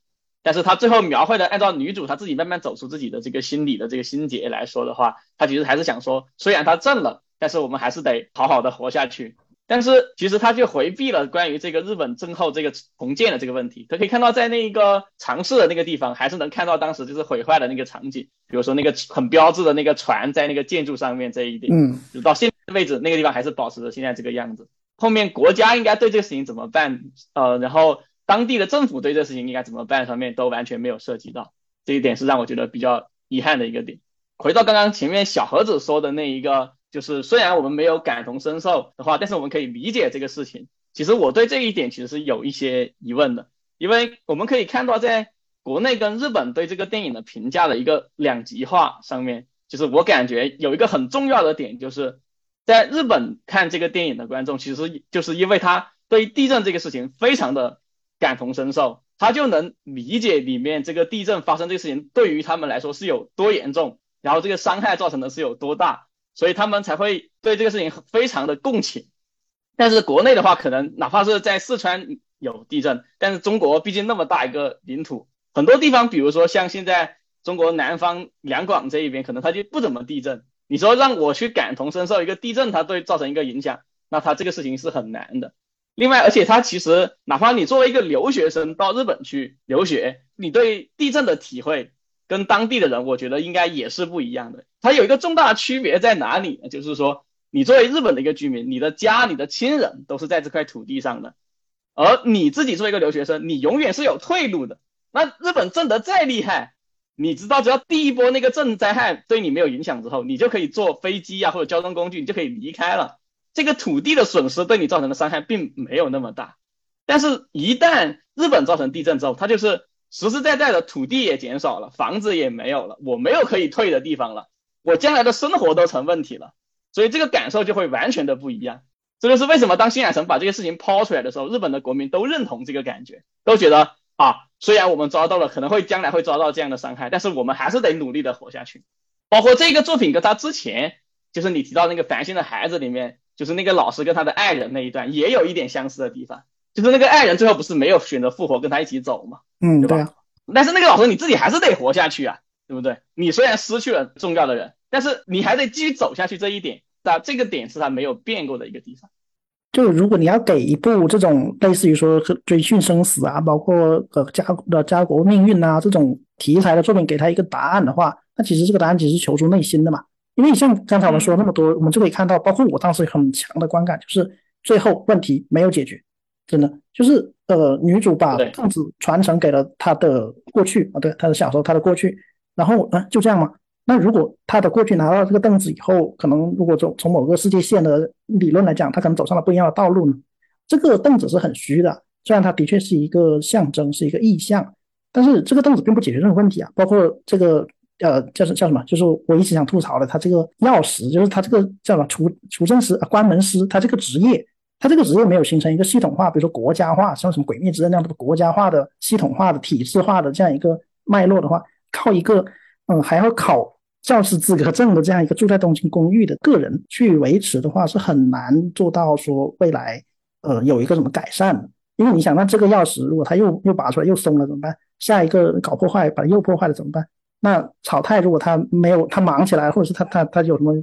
但是他最后描绘的，按照女主她自己慢慢走出自己的这个心理的这个心结来说的话，他其实还是想说，虽然他震了，但是我们还是得好好的活下去。但是其实他就回避了关于这个日本震后这个重建的这个问题。他可以看到，在那个尝试的那个地方，还是能看到当时就是毁坏的那个场景，比如说那个很标志的那个船在那个建筑上面这一点，嗯，就到现在为止，那个地方还是保持着现在这个样子。后面国家应该对这个事情怎么办？呃，然后当地的政府对这事情应该怎么办？上面都完全没有涉及到，这一点是让我觉得比较遗憾的一个点。回到刚刚前面小盒子说的那一个。就是虽然我们没有感同身受的话，但是我们可以理解这个事情。其实我对这一点其实是有一些疑问的，因为我们可以看到，在国内跟日本对这个电影的评价的一个两极化上面，就是我感觉有一个很重要的点，就是在日本看这个电影的观众，其实就是因为他对地震这个事情非常的感同身受，他就能理解里面这个地震发生这个事情对于他们来说是有多严重，然后这个伤害造成的是有多大。所以他们才会对这个事情非常的共情，但是国内的话，可能哪怕是在四川有地震，但是中国毕竟那么大一个领土，很多地方，比如说像现在中国南方两广这一边，可能它就不怎么地震。你说让我去感同身受一个地震，它对造成一个影响，那它这个事情是很难的。另外，而且它其实哪怕你作为一个留学生到日本去留学，你对地震的体会。跟当地的人，我觉得应该也是不一样的。它有一个重大区别在哪里呢？就是说，你作为日本的一个居民，你的家、你的亲人都是在这块土地上的，而你自己作为一个留学生，你永远是有退路的。那日本震得再厉害，你知道，只要第一波那个震灾害对你没有影响之后，你就可以坐飞机啊或者交通工具，你就可以离开了。这个土地的损失对你造成的伤害并没有那么大。但是，一旦日本造成地震之后，它就是。实实在在的土地也减少了，房子也没有了，我没有可以退的地方了，我将来的生活都成问题了，所以这个感受就会完全的不一样。这就是为什么当新海诚把这个事情抛出来的时候，日本的国民都认同这个感觉，都觉得啊，虽然我们遭到了可能会将来会遭到这样的伤害，但是我们还是得努力的活下去。包括这个作品跟他之前，就是你提到那个繁星的孩子里面，就是那个老师跟他的爱人那一段，也有一点相似的地方。就是那个爱人最后不是没有选择复活跟他一起走嘛，嗯，对吧？但是那个老师你自己还是得活下去啊，对不对？你虽然失去了重要的人，但是你还得继续走下去。这一点，那这个点是他没有变过的一个地方。就如果你要给一部这种类似于说追寻生死啊，包括呃家的家国命运啊这种题材的作品，给他一个答案的话，那其实这个答案其实求出内心的嘛。因为像刚才我们说那么多，我们就可以看到，包括我当时很强的观感，就是最后问题没有解决。真的就是呃，女主把凳子传承给了她的过去啊，对，她的小时候，她的过去，然后啊，就这样嘛？那如果她的过去拿到这个凳子以后，可能如果从从某个世界线的理论来讲，她可能走上了不一样的道路呢？这个凳子是很虚的，虽然它的确是一个象征，是一个意象，但是这个凳子并不解决任何问题啊。包括这个呃，叫什叫什么？就是我一直想吐槽的，他这个钥匙，就是他这个叫什么除除证师啊、关门师，他这个职业。它这个职业没有形成一个系统化，比如说国家化，像什么《鬼灭之刃》那样的国家化的、系统化的、体制化的这样一个脉络的话，靠一个嗯还要考教师资格证的这样一个住在东京公寓的个人去维持的话，是很难做到说未来呃有一个什么改善的。因为你想，那这个钥匙如果它又又拔出来又松了怎么办？下一个搞破坏把它又破坏了怎么办？那草太如果他没有他忙起来，或者是他他他有什么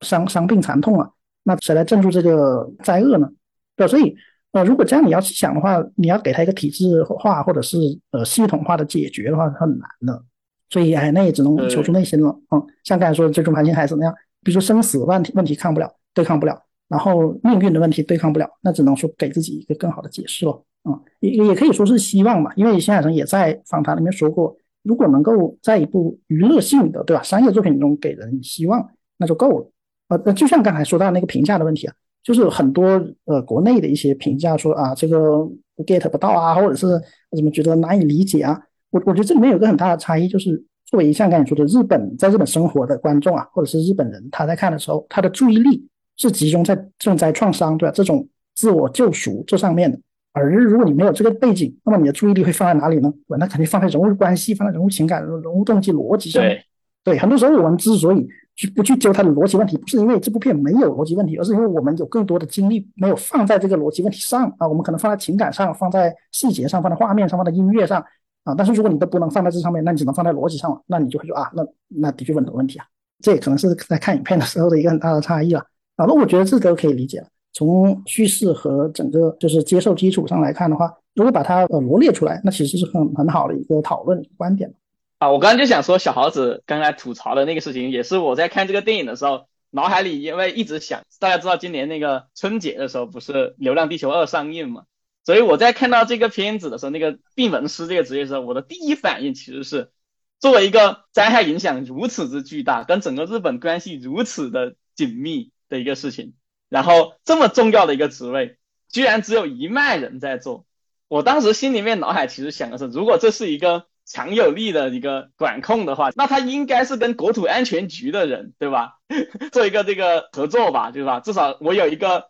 伤伤病残痛啊，那谁来镇住这个灾厄呢？对，所以，呃，如果这样你要去想的话，你要给他一个体制化或者是呃系统化的解决的话，很难的。所以，哎，那也只能求助内心了。嗯，像刚才说的这种环境还是那样？比如说生死问题问题抗不了，对抗不了，然后命运的问题对抗不了，那只能说给自己一个更好的解释了。嗯，也也可以说是希望吧，因为新海诚也在访谈里面说过，如果能够在一部娱乐性的，对吧，商业作品中给人希望，那就够了。呃，那就像刚才说到那个评价的问题啊。就是很多呃国内的一些评价说啊这个 get 不到啊，或者是怎么觉得难以理解啊。我我觉得这里面有个很大的差异，就是作为像刚才说的日本在日本生活的观众啊，或者是日本人，他在看的时候，他的注意力是集中在赈灾创伤，对吧？这种自我救赎这上面的。而如果你没有这个背景，那么你的注意力会放在哪里呢？那肯定放在人物关系、放在人物情感、人物动机、逻辑上。对，对，很多时候我们之所以去不去揪他的逻辑问题，不是因为这部片没有逻辑问题，而是因为我们有更多的精力没有放在这个逻辑问题上啊。我们可能放在情感上、放在细节上、放在画面上、放在音乐上啊。但是如果你都不能放在这上面，那你只能放在逻辑上了，那你就会说啊，那那的确很多问题啊。这也可能是在看影片的时候的一个很大的差异了啊。那我觉得这都可以理解。从叙事和整个就是接受基础上来看的话。如果把它呃罗列出来，那其实是很很好的一个讨论观点啊。我刚刚就想说，小豪子刚才吐槽的那个事情，也是我在看这个电影的时候，脑海里因为一直想，大家知道今年那个春节的时候不是《流浪地球二》上映嘛，所以我在看到这个片子的时候，那个闭门师这个职业的时候，我的第一反应其实是，作为一个灾害影响如此之巨大，跟整个日本关系如此的紧密的一个事情，然后这么重要的一个职位，居然只有一脉人在做。我当时心里面脑海其实想的是，如果这是一个强有力的一个管控的话，那他应该是跟国土安全局的人，对吧？做一个这个合作吧，对吧？至少我有一个，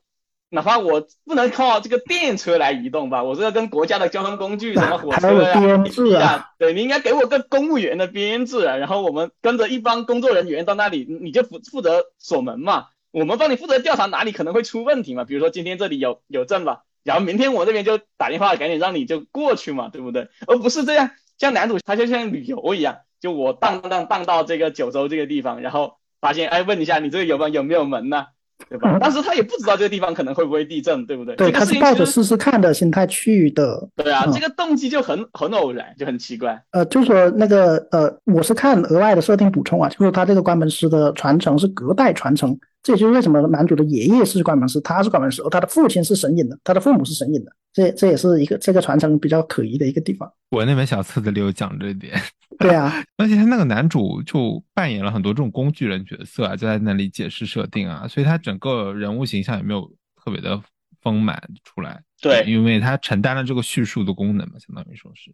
哪怕我不能靠这个电车来移动吧，我是要跟国家的交通工具，什么火车呀、飞机啊，对你应该给我个公务员的编制啊，然后我们跟着一帮工作人员到那里，你就负负责锁门嘛，我们帮你负责调查哪里可能会出问题嘛，比如说今天这里有有证吧。然后明天我这边就打电话，赶紧让你就过去嘛，对不对？而不是这样，像男主他就像旅游一样，就我荡荡荡到这个九州这个地方，然后发现，哎，问一下你这个有没有没有门呢？对吧？当时他也不知道这个地方可能会不会地震，对不对？对，他是抱着试试看的心态去的。对啊，这个动机就很很偶然，就很奇怪。呃，就说那个呃，我是看额外的设定补充啊，就是他这个关门师的传承是隔代传承。这也就是为什么男主的爷爷是关门师，他是关门师，他的父亲是神隐的，他的父母是神隐的，这这也是一个这个传承比较可疑的一个地方。我那本小册子里有讲这一点。对啊，而且他那个男主就扮演了很多这种工具人角色啊，就在那里解释设定啊，所以他整个人物形象也没有特别的丰满出来。对，因为他承担了这个叙述的功能嘛，相当于说是。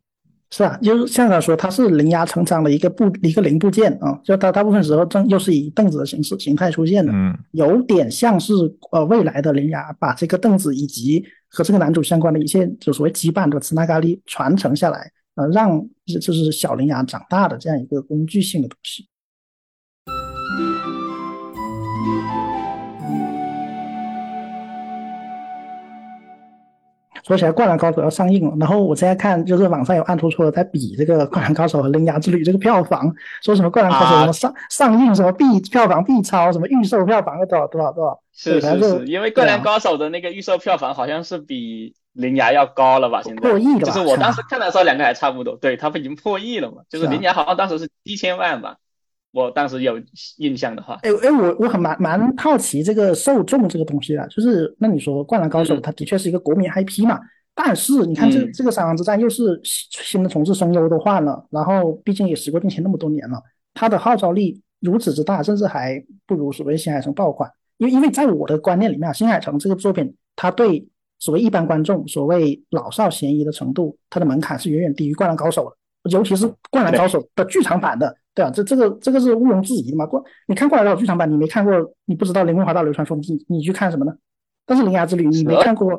是啊，就是像他说，他是灵牙成长的一个部一个零部件啊，就他大部分时候正又是以凳子的形式形态出现的，嗯，有点像是呃未来的灵牙把这个凳子以及和这个男主相关的一切就所谓羁绊的磁纳咖喱传承下来，呃，让就是小灵牙长大的这样一个工具性的东西。说起来，《灌篮高手》要上映了，然后我现在看，就是网上有暗戳戳的在比这个《灌篮高手》和《铃芽之旅》这个票房，说什么《灌篮高手》什么上上映什么必票房必超，什么预售票房要多少多少多少？是是是，因为《灌篮高手》的那个预售票房好像是比《铃芽》要高了吧？现在？破亿了，就是我当时看的时候，两个还差不多，对，他们已经破亿了嘛，就是《铃芽》好像当时是一千万吧。我当时有印象的话，哎哎，我我很蛮蛮好奇这个受众这个东西的，就是那你说《灌篮高手》它的确是一个国民 IP 嘛，但是你看这这个《三王之战》又是新的重置声优都换了，然后毕竟也时过境迁那么多年了，它的号召力如此之大，甚至还不如所谓新海诚爆款，因为因为在我的观念里面，新海诚这个作品，他对所谓一般观众所谓老少咸宜的程度，它的门槛是远远低于《灌篮高手》的，尤其是《灌篮高手》的剧场版的。对啊，这这个这个是毋庸置疑的嘛。过你看灌篮高手剧场版，你没看过，你不知道《灵魂华道流川枫》，你你去看什么呢？但是《铃芽之旅》你没看过，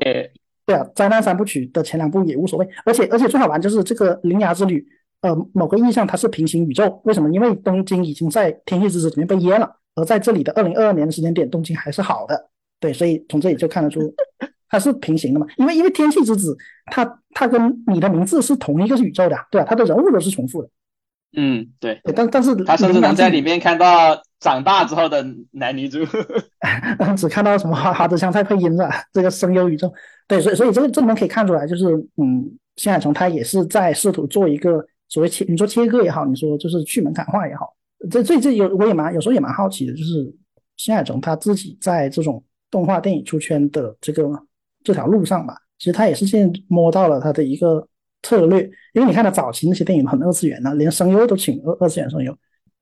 对啊，灾难三部曲的前两部也无所谓。而且而且最好玩就是这个《铃芽之旅》，呃，某个意义上它是平行宇宙。为什么？因为东京已经在《天气之子》里面被淹了，而在这里的二零二二年的时间点，东京还是好的。对，所以从这里就看得出它是平行的嘛。因为因为《天气之子》它它跟你的名字是同一个宇宙的，对吧？它的人物都是重复的。嗯，对，但但是他甚至能在里面看到长大之后的男女主，只看到什么哈哈子香菜配音是吧？这个声优宇宙，对，所以所以这个这里面可以看出来，就是嗯，新海诚他也是在试图做一个所谓切，你说切割也好，你说就是去门槛化也好，这这这有我也蛮有时候也蛮好奇的，就是新海诚他自己在这种动画电影出圈的这个这条路上吧，其实他也是现在摸到了他的一个。策略，因为你看他早期那些电影很二次元的，连声优都请二二次元声优。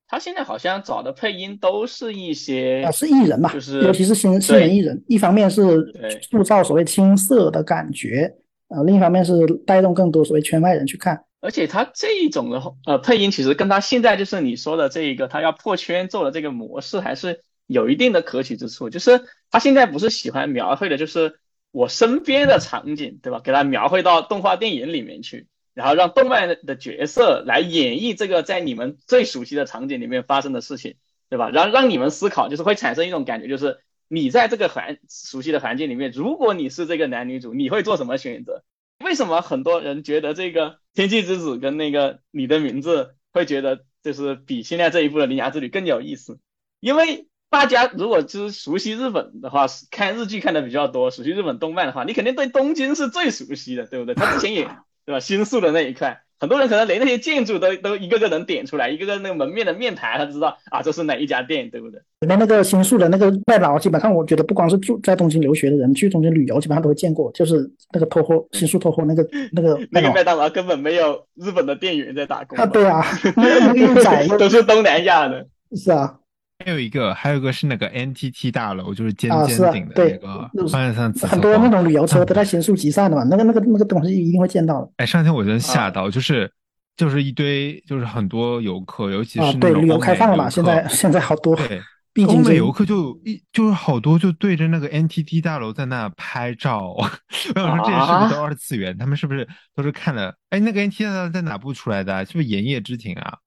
他现在好像找的配音都是一些啊，是艺人嘛，就是尤其是新新人艺人。一方面是塑造所谓青涩的感觉，呃，另一方面是带动更多所谓圈外人去看。而且他这一种的呃配音，其实跟他现在就是你说的这一个他要破圈做的这个模式，还是有一定的可取之处。就是他现在不是喜欢描绘的，就是我身边的场景，对吧？给它描绘到动画电影里面去，然后让动漫的角色来演绎这个在你们最熟悉的场景里面发生的事情，对吧？然后让你们思考，就是会产生一种感觉，就是你在这个环熟悉的环境里面，如果你是这个男女主，你会做什么选择？为什么很多人觉得这个《天气之子》跟那个你的名字会觉得就是比现在这一部的《铃芽之旅》更有意思？因为大家如果就是熟悉日本的话，看日剧看的比较多，熟悉日本动漫的话，你肯定对东京是最熟悉的，对不对？他之前也 对吧？新宿的那一块。很多人可能连那些建筑都都一个个能点出来，一个个那个门面的面牌，他知道啊，这是哪一家店，对不对？里面那个新宿的那个外劳，基本上我觉得不光是住在东京留学的人，去东京旅游基本上都会见过，就是那个托货新宿托货 那个那个那个麦当劳根本没有日本的店员在打工啊，对啊，都是东南亚的，是啊。还有一个，还有一个是那个 NTT 大楼，就是尖尖顶的那个，上很多那种旅游车都在新宿集散的嘛，那个那个那个东西一定会见到的。哎，上天我真吓到，就是就是一堆，就是很多游客，尤其是对旅游开放了嘛，现在现在好多，对，欧美游客就一就是好多就对着那个 NTT 大楼在那拍照。我想说这是不是都二次元？他们是不是都是看了？哎，那个 NTT 大楼在哪部出来的？是不是炎夜之庭啊？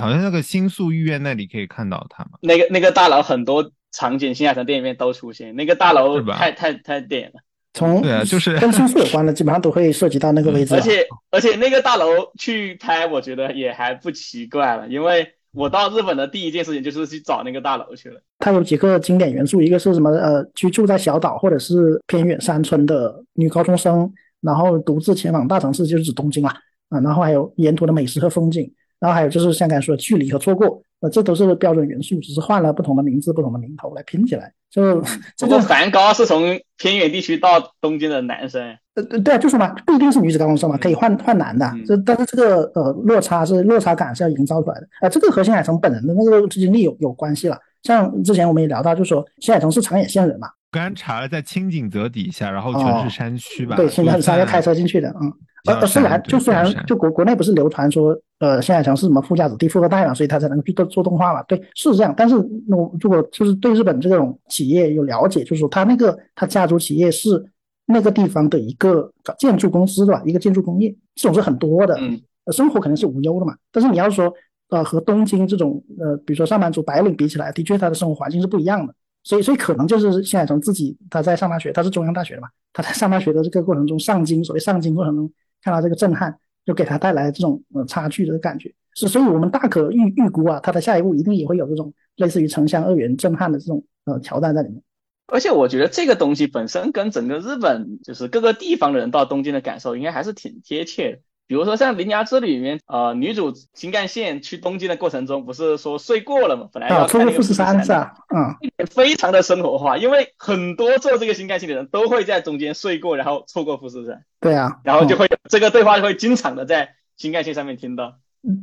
好像那个新宿御苑那里可以看到他嘛。那个那个大楼很多场景，新海诚电影里面都出现。那个大楼太太太点了。从对啊，就是跟新宿有关的，基本上都会涉及到那个位置。而且而且那个大楼去拍，我觉得也还不奇怪了，因为我到日本的第一件事情就是去找那个大楼去了。它有几个经典元素，一个是什么？呃，居住在小岛或者是偏远山村的女高中生，然后独自前往大城市，就是指东京嘛。啊，然后还有沿途的美食和风景。然后还有就是像刚才说的距离和错过，呃，这都是标准元素，只是换了不同的名字、不同的名头来拼起来。就 这个梵高是从偏远地区到东京的男生，呃，对啊，就是嘛，不一定是女子高中生嘛，可以换换男的。这但是这个呃落差是落差感是要营造出来的。啊，这个和新海诚本人的那个经历有有关系了。像之前我们也聊到，就说新海诚是长野县人嘛，刚查了在青井泽底下，然后全是山区吧？对，青井泽要开车进去的，嗯。呃，虽然就虽然就国国内不是流传说，呃，新海诚是什么富家子弟、富二代嘛，所以他才能去做做动画嘛。对，是这样。但是，我如果就是对日本这种企业有了解，就是说他那个他家族企业是那个地方的一个建筑公司对吧？一个建筑工业，这种是很多的，嗯生活肯定是无忧的嘛。但是你要说，呃，和东京这种呃，比如说上班族白领比起来，的确他的生活环境是不一样的。所以，所以可能就是新海诚自己他在上大学，他是中央大学的嘛，他在上大学的这个过程中上京，所谓上京过程中。看到这个震撼，就给他带来这种呃差距的感觉，是，所以我们大可预预估啊，他的下一步一定也会有这种类似于城乡二元震撼的这种呃桥段在里面。而且我觉得这个东西本身跟整个日本就是各个地方的人到东京的感受，应该还是挺贴切的。比如说像《铃芽之旅》里面，呃，女主新干线去东京的过程中，不是说睡过了吗？本来要看那个富士山是吧？嗯，非常的生活化，因为很多坐这个新干线的人都会在中间睡过，然后错过富士山。对啊，然后就会这个对话就会经常的在新干线上面听到。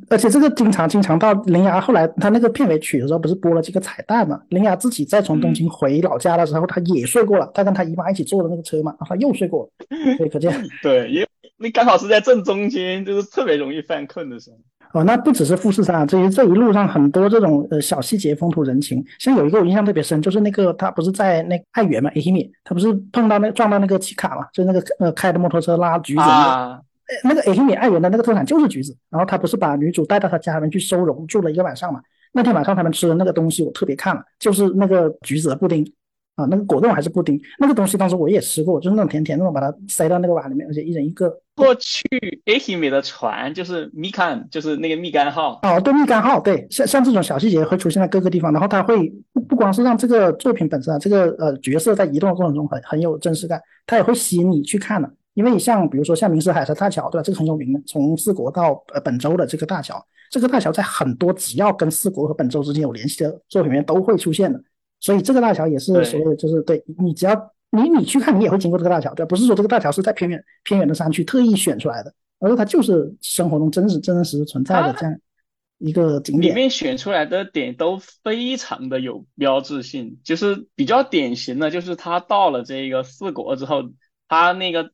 而且这个经常经常到铃芽后来他那个片尾曲的时候，不是播了几个彩蛋嘛？铃芽自己再从东京回老家的时候，他也睡过了，他跟他姨妈一起坐的那个车嘛，他又睡过了，所以可见对，因为你刚好是在正中间，就是特别容易犯困的时候。哦，那不只是富士山啊，这一这一路上很多这种呃小细节、风土人情，像有一个我印象特别深，就是那个他不是在那爱媛嘛 a 米他不是碰到那撞到那个奇卡嘛，就那个呃开的摩托车拉橘子那个。那个 A 米爱媛的那个特产就是橘子，然后他不是把女主带到他家里面去收容，住了一个晚上嘛？那天晚上他们吃的那个东西我特别看了，就是那个橘子的布丁啊，那个果冻还是布丁，那个东西当时我也吃过，就是那种甜甜那种，把它塞到那个碗里面，而且一人一个。过去 A 米的船就是蜜柑，就是那个蜜柑号。哦，对，蜜柑号，对，像像这种小细节会出现在各个地方，然后它会不不光是让这个作品本身啊，这个呃角色在移动的过程中很很有真实感，它也会吸引你去看的。因为像比如说像明石海峡大桥，对吧？这个很有名的，从四国到呃本州的这个大桥，这个大桥在很多只要跟四国和本州之间有联系的作品里面都会出现的。所以这个大桥也是所谓的，就是对你只要你你去看，你也会经过这个大桥，对？不是说这个大桥是在偏远偏远的山区特意选出来的，而是它就是生活中真实真真实实存在的这样一个景点。里面选出来的点都非常的有标志性，就是比较典型的，就是他到了这个四国之后，他那个。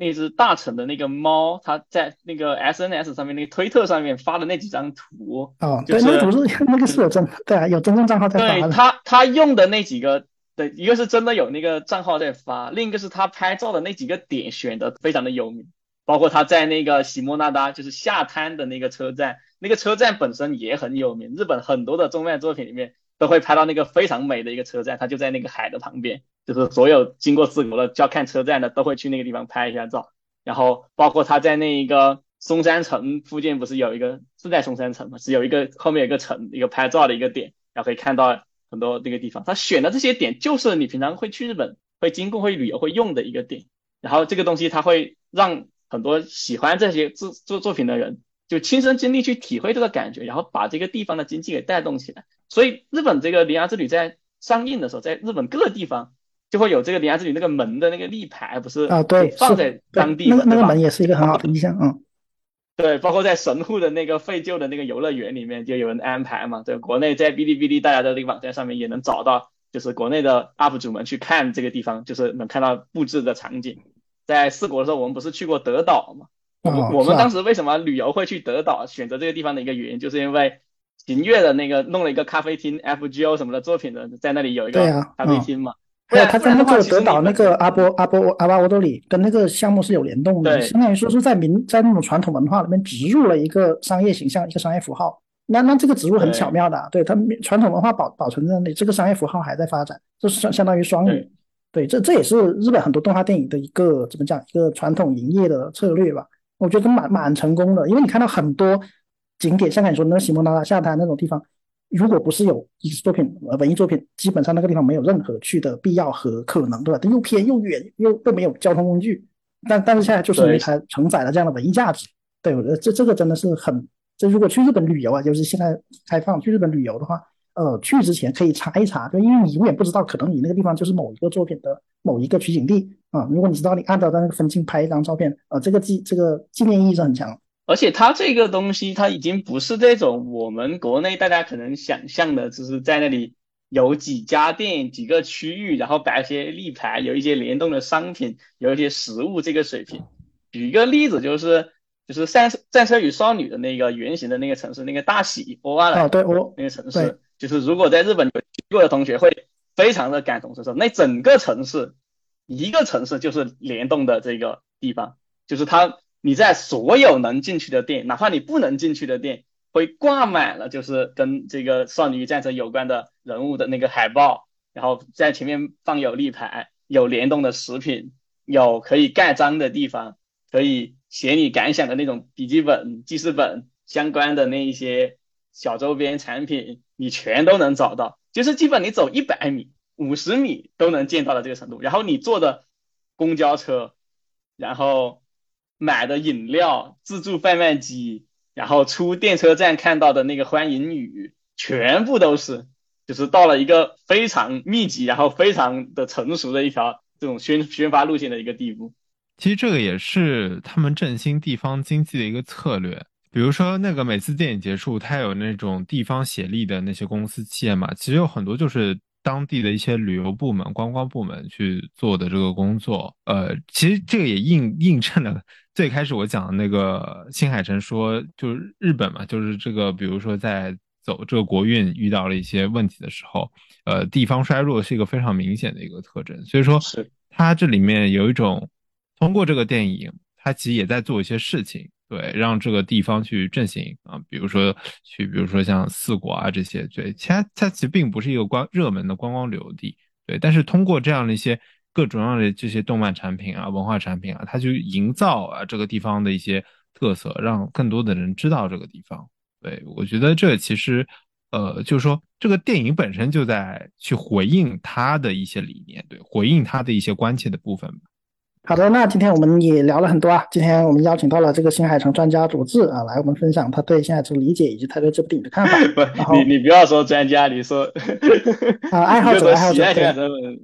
那只大臣的那个猫，它在那个 SNS 上面那个推特上面发的那几张图。哦，对，那个图是那个是有真对啊，有真正账号在发。对他他用的那几个，对，一个是真的有那个账号在发，另一个是他拍照的那几个点选的非常的有名，包括他在那个喜莫纳达就是下滩的那个车站，那个车站本身也很有名，日本很多的动漫作品里面。都会拍到那个非常美的一个车站，它就在那个海的旁边，就是所有经过四国的要看车站的都会去那个地方拍一下照。然后包括他在那一个松山城附近，不是有一个是在松山城吗？是有一个后面有一个城，一个拍照的一个点，然后可以看到很多那个地方。他选的这些点就是你平常会去日本会经过会旅游会用的一个点。然后这个东西它会让很多喜欢这些制作作品的人就亲身经历去体会这个感觉，然后把这个地方的经济给带动起来。所以日本这个《铃芽之旅》在上映的时候，在日本各地方就会有这个《铃芽之旅》那个门的那个立牌，不是啊？对，放在当地那那个门也是一个很好的印象，嗯。对，包括在神户的那个废旧的那个游乐园里面，就有人安排嘛。对，国内在哔哩哔哩大家的那个网站上面也能找到，就是国内的 UP 主们去看这个地方，就是能看到布置的场景。在四国的时候，我们不是去过德岛嘛？我我们当时为什么旅游会去德岛，选择这个地方的一个原因，就是因为。秦月的那个弄了一个咖啡厅，FGO 什么的作品的，在那里有一个咖啡厅嘛。对，他在那个德岛那个阿波阿波阿巴沃多里，跟那个项目是有联动的，相当于说是在民在那种传统文化里面植入了一个商业形象，一个商业符号。那那这个植入很巧妙的，对他传统文化保保存在那里，这个商业符号还在发展，这是相相当于双语。对，这这也是日本很多动画电影的一个怎么讲一个传统营业的策略吧？我觉得蛮蛮成功的，因为你看到很多。景点像你说那个喜马拉拉下滩那种地方，如果不是有艺术作品、呃文艺作品，基本上那个地方没有任何去的必要和可能，对吧？它又偏又远，又又没有交通工具。但但是现在就是因为它承载了这样的文艺价值，对我觉得这这个真的是很。这如果去日本旅游啊，就是现在开放去日本旅游的话，呃，去之前可以查一查，就因为你永远不知道，可能你那个地方就是某一个作品的某一个取景地啊。如果你知道，你按照它那个分镜拍一张照片，呃，这个纪这个纪念意义是很强。而且它这个东西，它已经不是这种我们国内大家可能想象的，就是在那里有几家店、几个区域，然后摆一些立牌，有一些联动的商品，有一些实物这个水平。举一个例子，就是就是《战战车与少女》的那个原型的那个城市，那个大喜欧瓦莱，对，我那个城市，就是如果在日本有去过的同学会非常的感同身受，那整个城市一个城市就是联动的这个地方，就是它。你在所有能进去的店，哪怕你不能进去的店，会挂满了就是跟这个少女战争有关的人物的那个海报，然后在前面放有立牌，有联动的食品，有可以盖章的地方，可以写你感想的那种笔记本、记事本相关的那一些小周边产品，你全都能找到，就是基本你走一百米、五十米都能见到的这个程度。然后你坐的公交车，然后。买的饮料、自助贩卖机，然后出电车站看到的那个欢迎语，全部都是，就是到了一个非常密集，然后非常的成熟的一条这种宣宣发路线的一个地步。其实这个也是他们振兴地方经济的一个策略。比如说那个每次电影结束，它有那种地方协力的那些公司企业嘛，其实有很多就是当地的一些旅游部门、观光部门去做的这个工作。呃，其实这个也印印证了。最开始我讲的那个新海诚说，就是日本嘛，就是这个，比如说在走这个国运遇到了一些问题的时候，呃，地方衰弱是一个非常明显的一个特征。所以说，是它这里面有一种通过这个电影，它其实也在做一些事情，对，让这个地方去振兴啊，比如说去，比如说像四国啊这些，对，其它它其实并不是一个观热门的观光旅游地，对，但是通过这样的一些。各种样的这些动漫产品啊、文化产品啊，它就营造啊这个地方的一些特色，让更多的人知道这个地方。对我觉得这其实，呃，就是说这个电影本身就在去回应它的一些理念，对，回应它的一些关切的部分。好的，那今天我们也聊了很多啊。今天我们邀请到了这个新海诚专家佐治啊，来我们分享他对新海诚理解以及他对这部电影的看法。不，你你不要说专家，你说啊，爱好者，爱好者，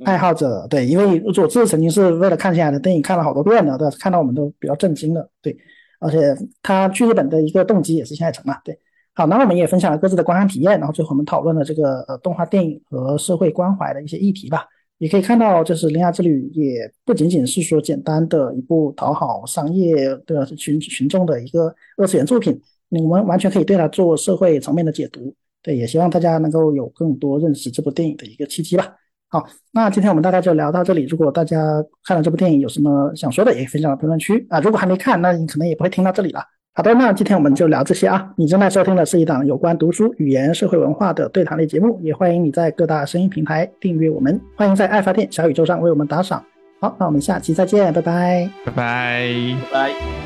爱好者，对，因为佐治曾经是为了看新海的电影看了好多遍的，对，看到我们都比较震惊的，对，而且他去日本的一个动机也是新海诚嘛，对。好，那我们也分享了各自的观看体验，然后最后我们讨论了这个呃动画电影和社会关怀的一些议题吧。也可以看到，就是《铃芽之旅》也不仅仅是说简单的一部讨好商业的群群众的一个二次元作品，我们完全可以对它做社会层面的解读。对，也希望大家能够有更多认识这部电影的一个契机吧。好，那今天我们大概就聊到这里。如果大家看了这部电影有什么想说的，也可以分享到评论区啊。如果还没看，那你可能也不会听到这里了。好的，那今天我们就聊这些啊。你正在收听的是一档有关读书、语言、社会文化的对谈类节目，也欢迎你在各大声音平台订阅我们。欢迎在爱发电小宇宙上为我们打赏。好，那我们下期再见，拜拜，拜拜，拜拜。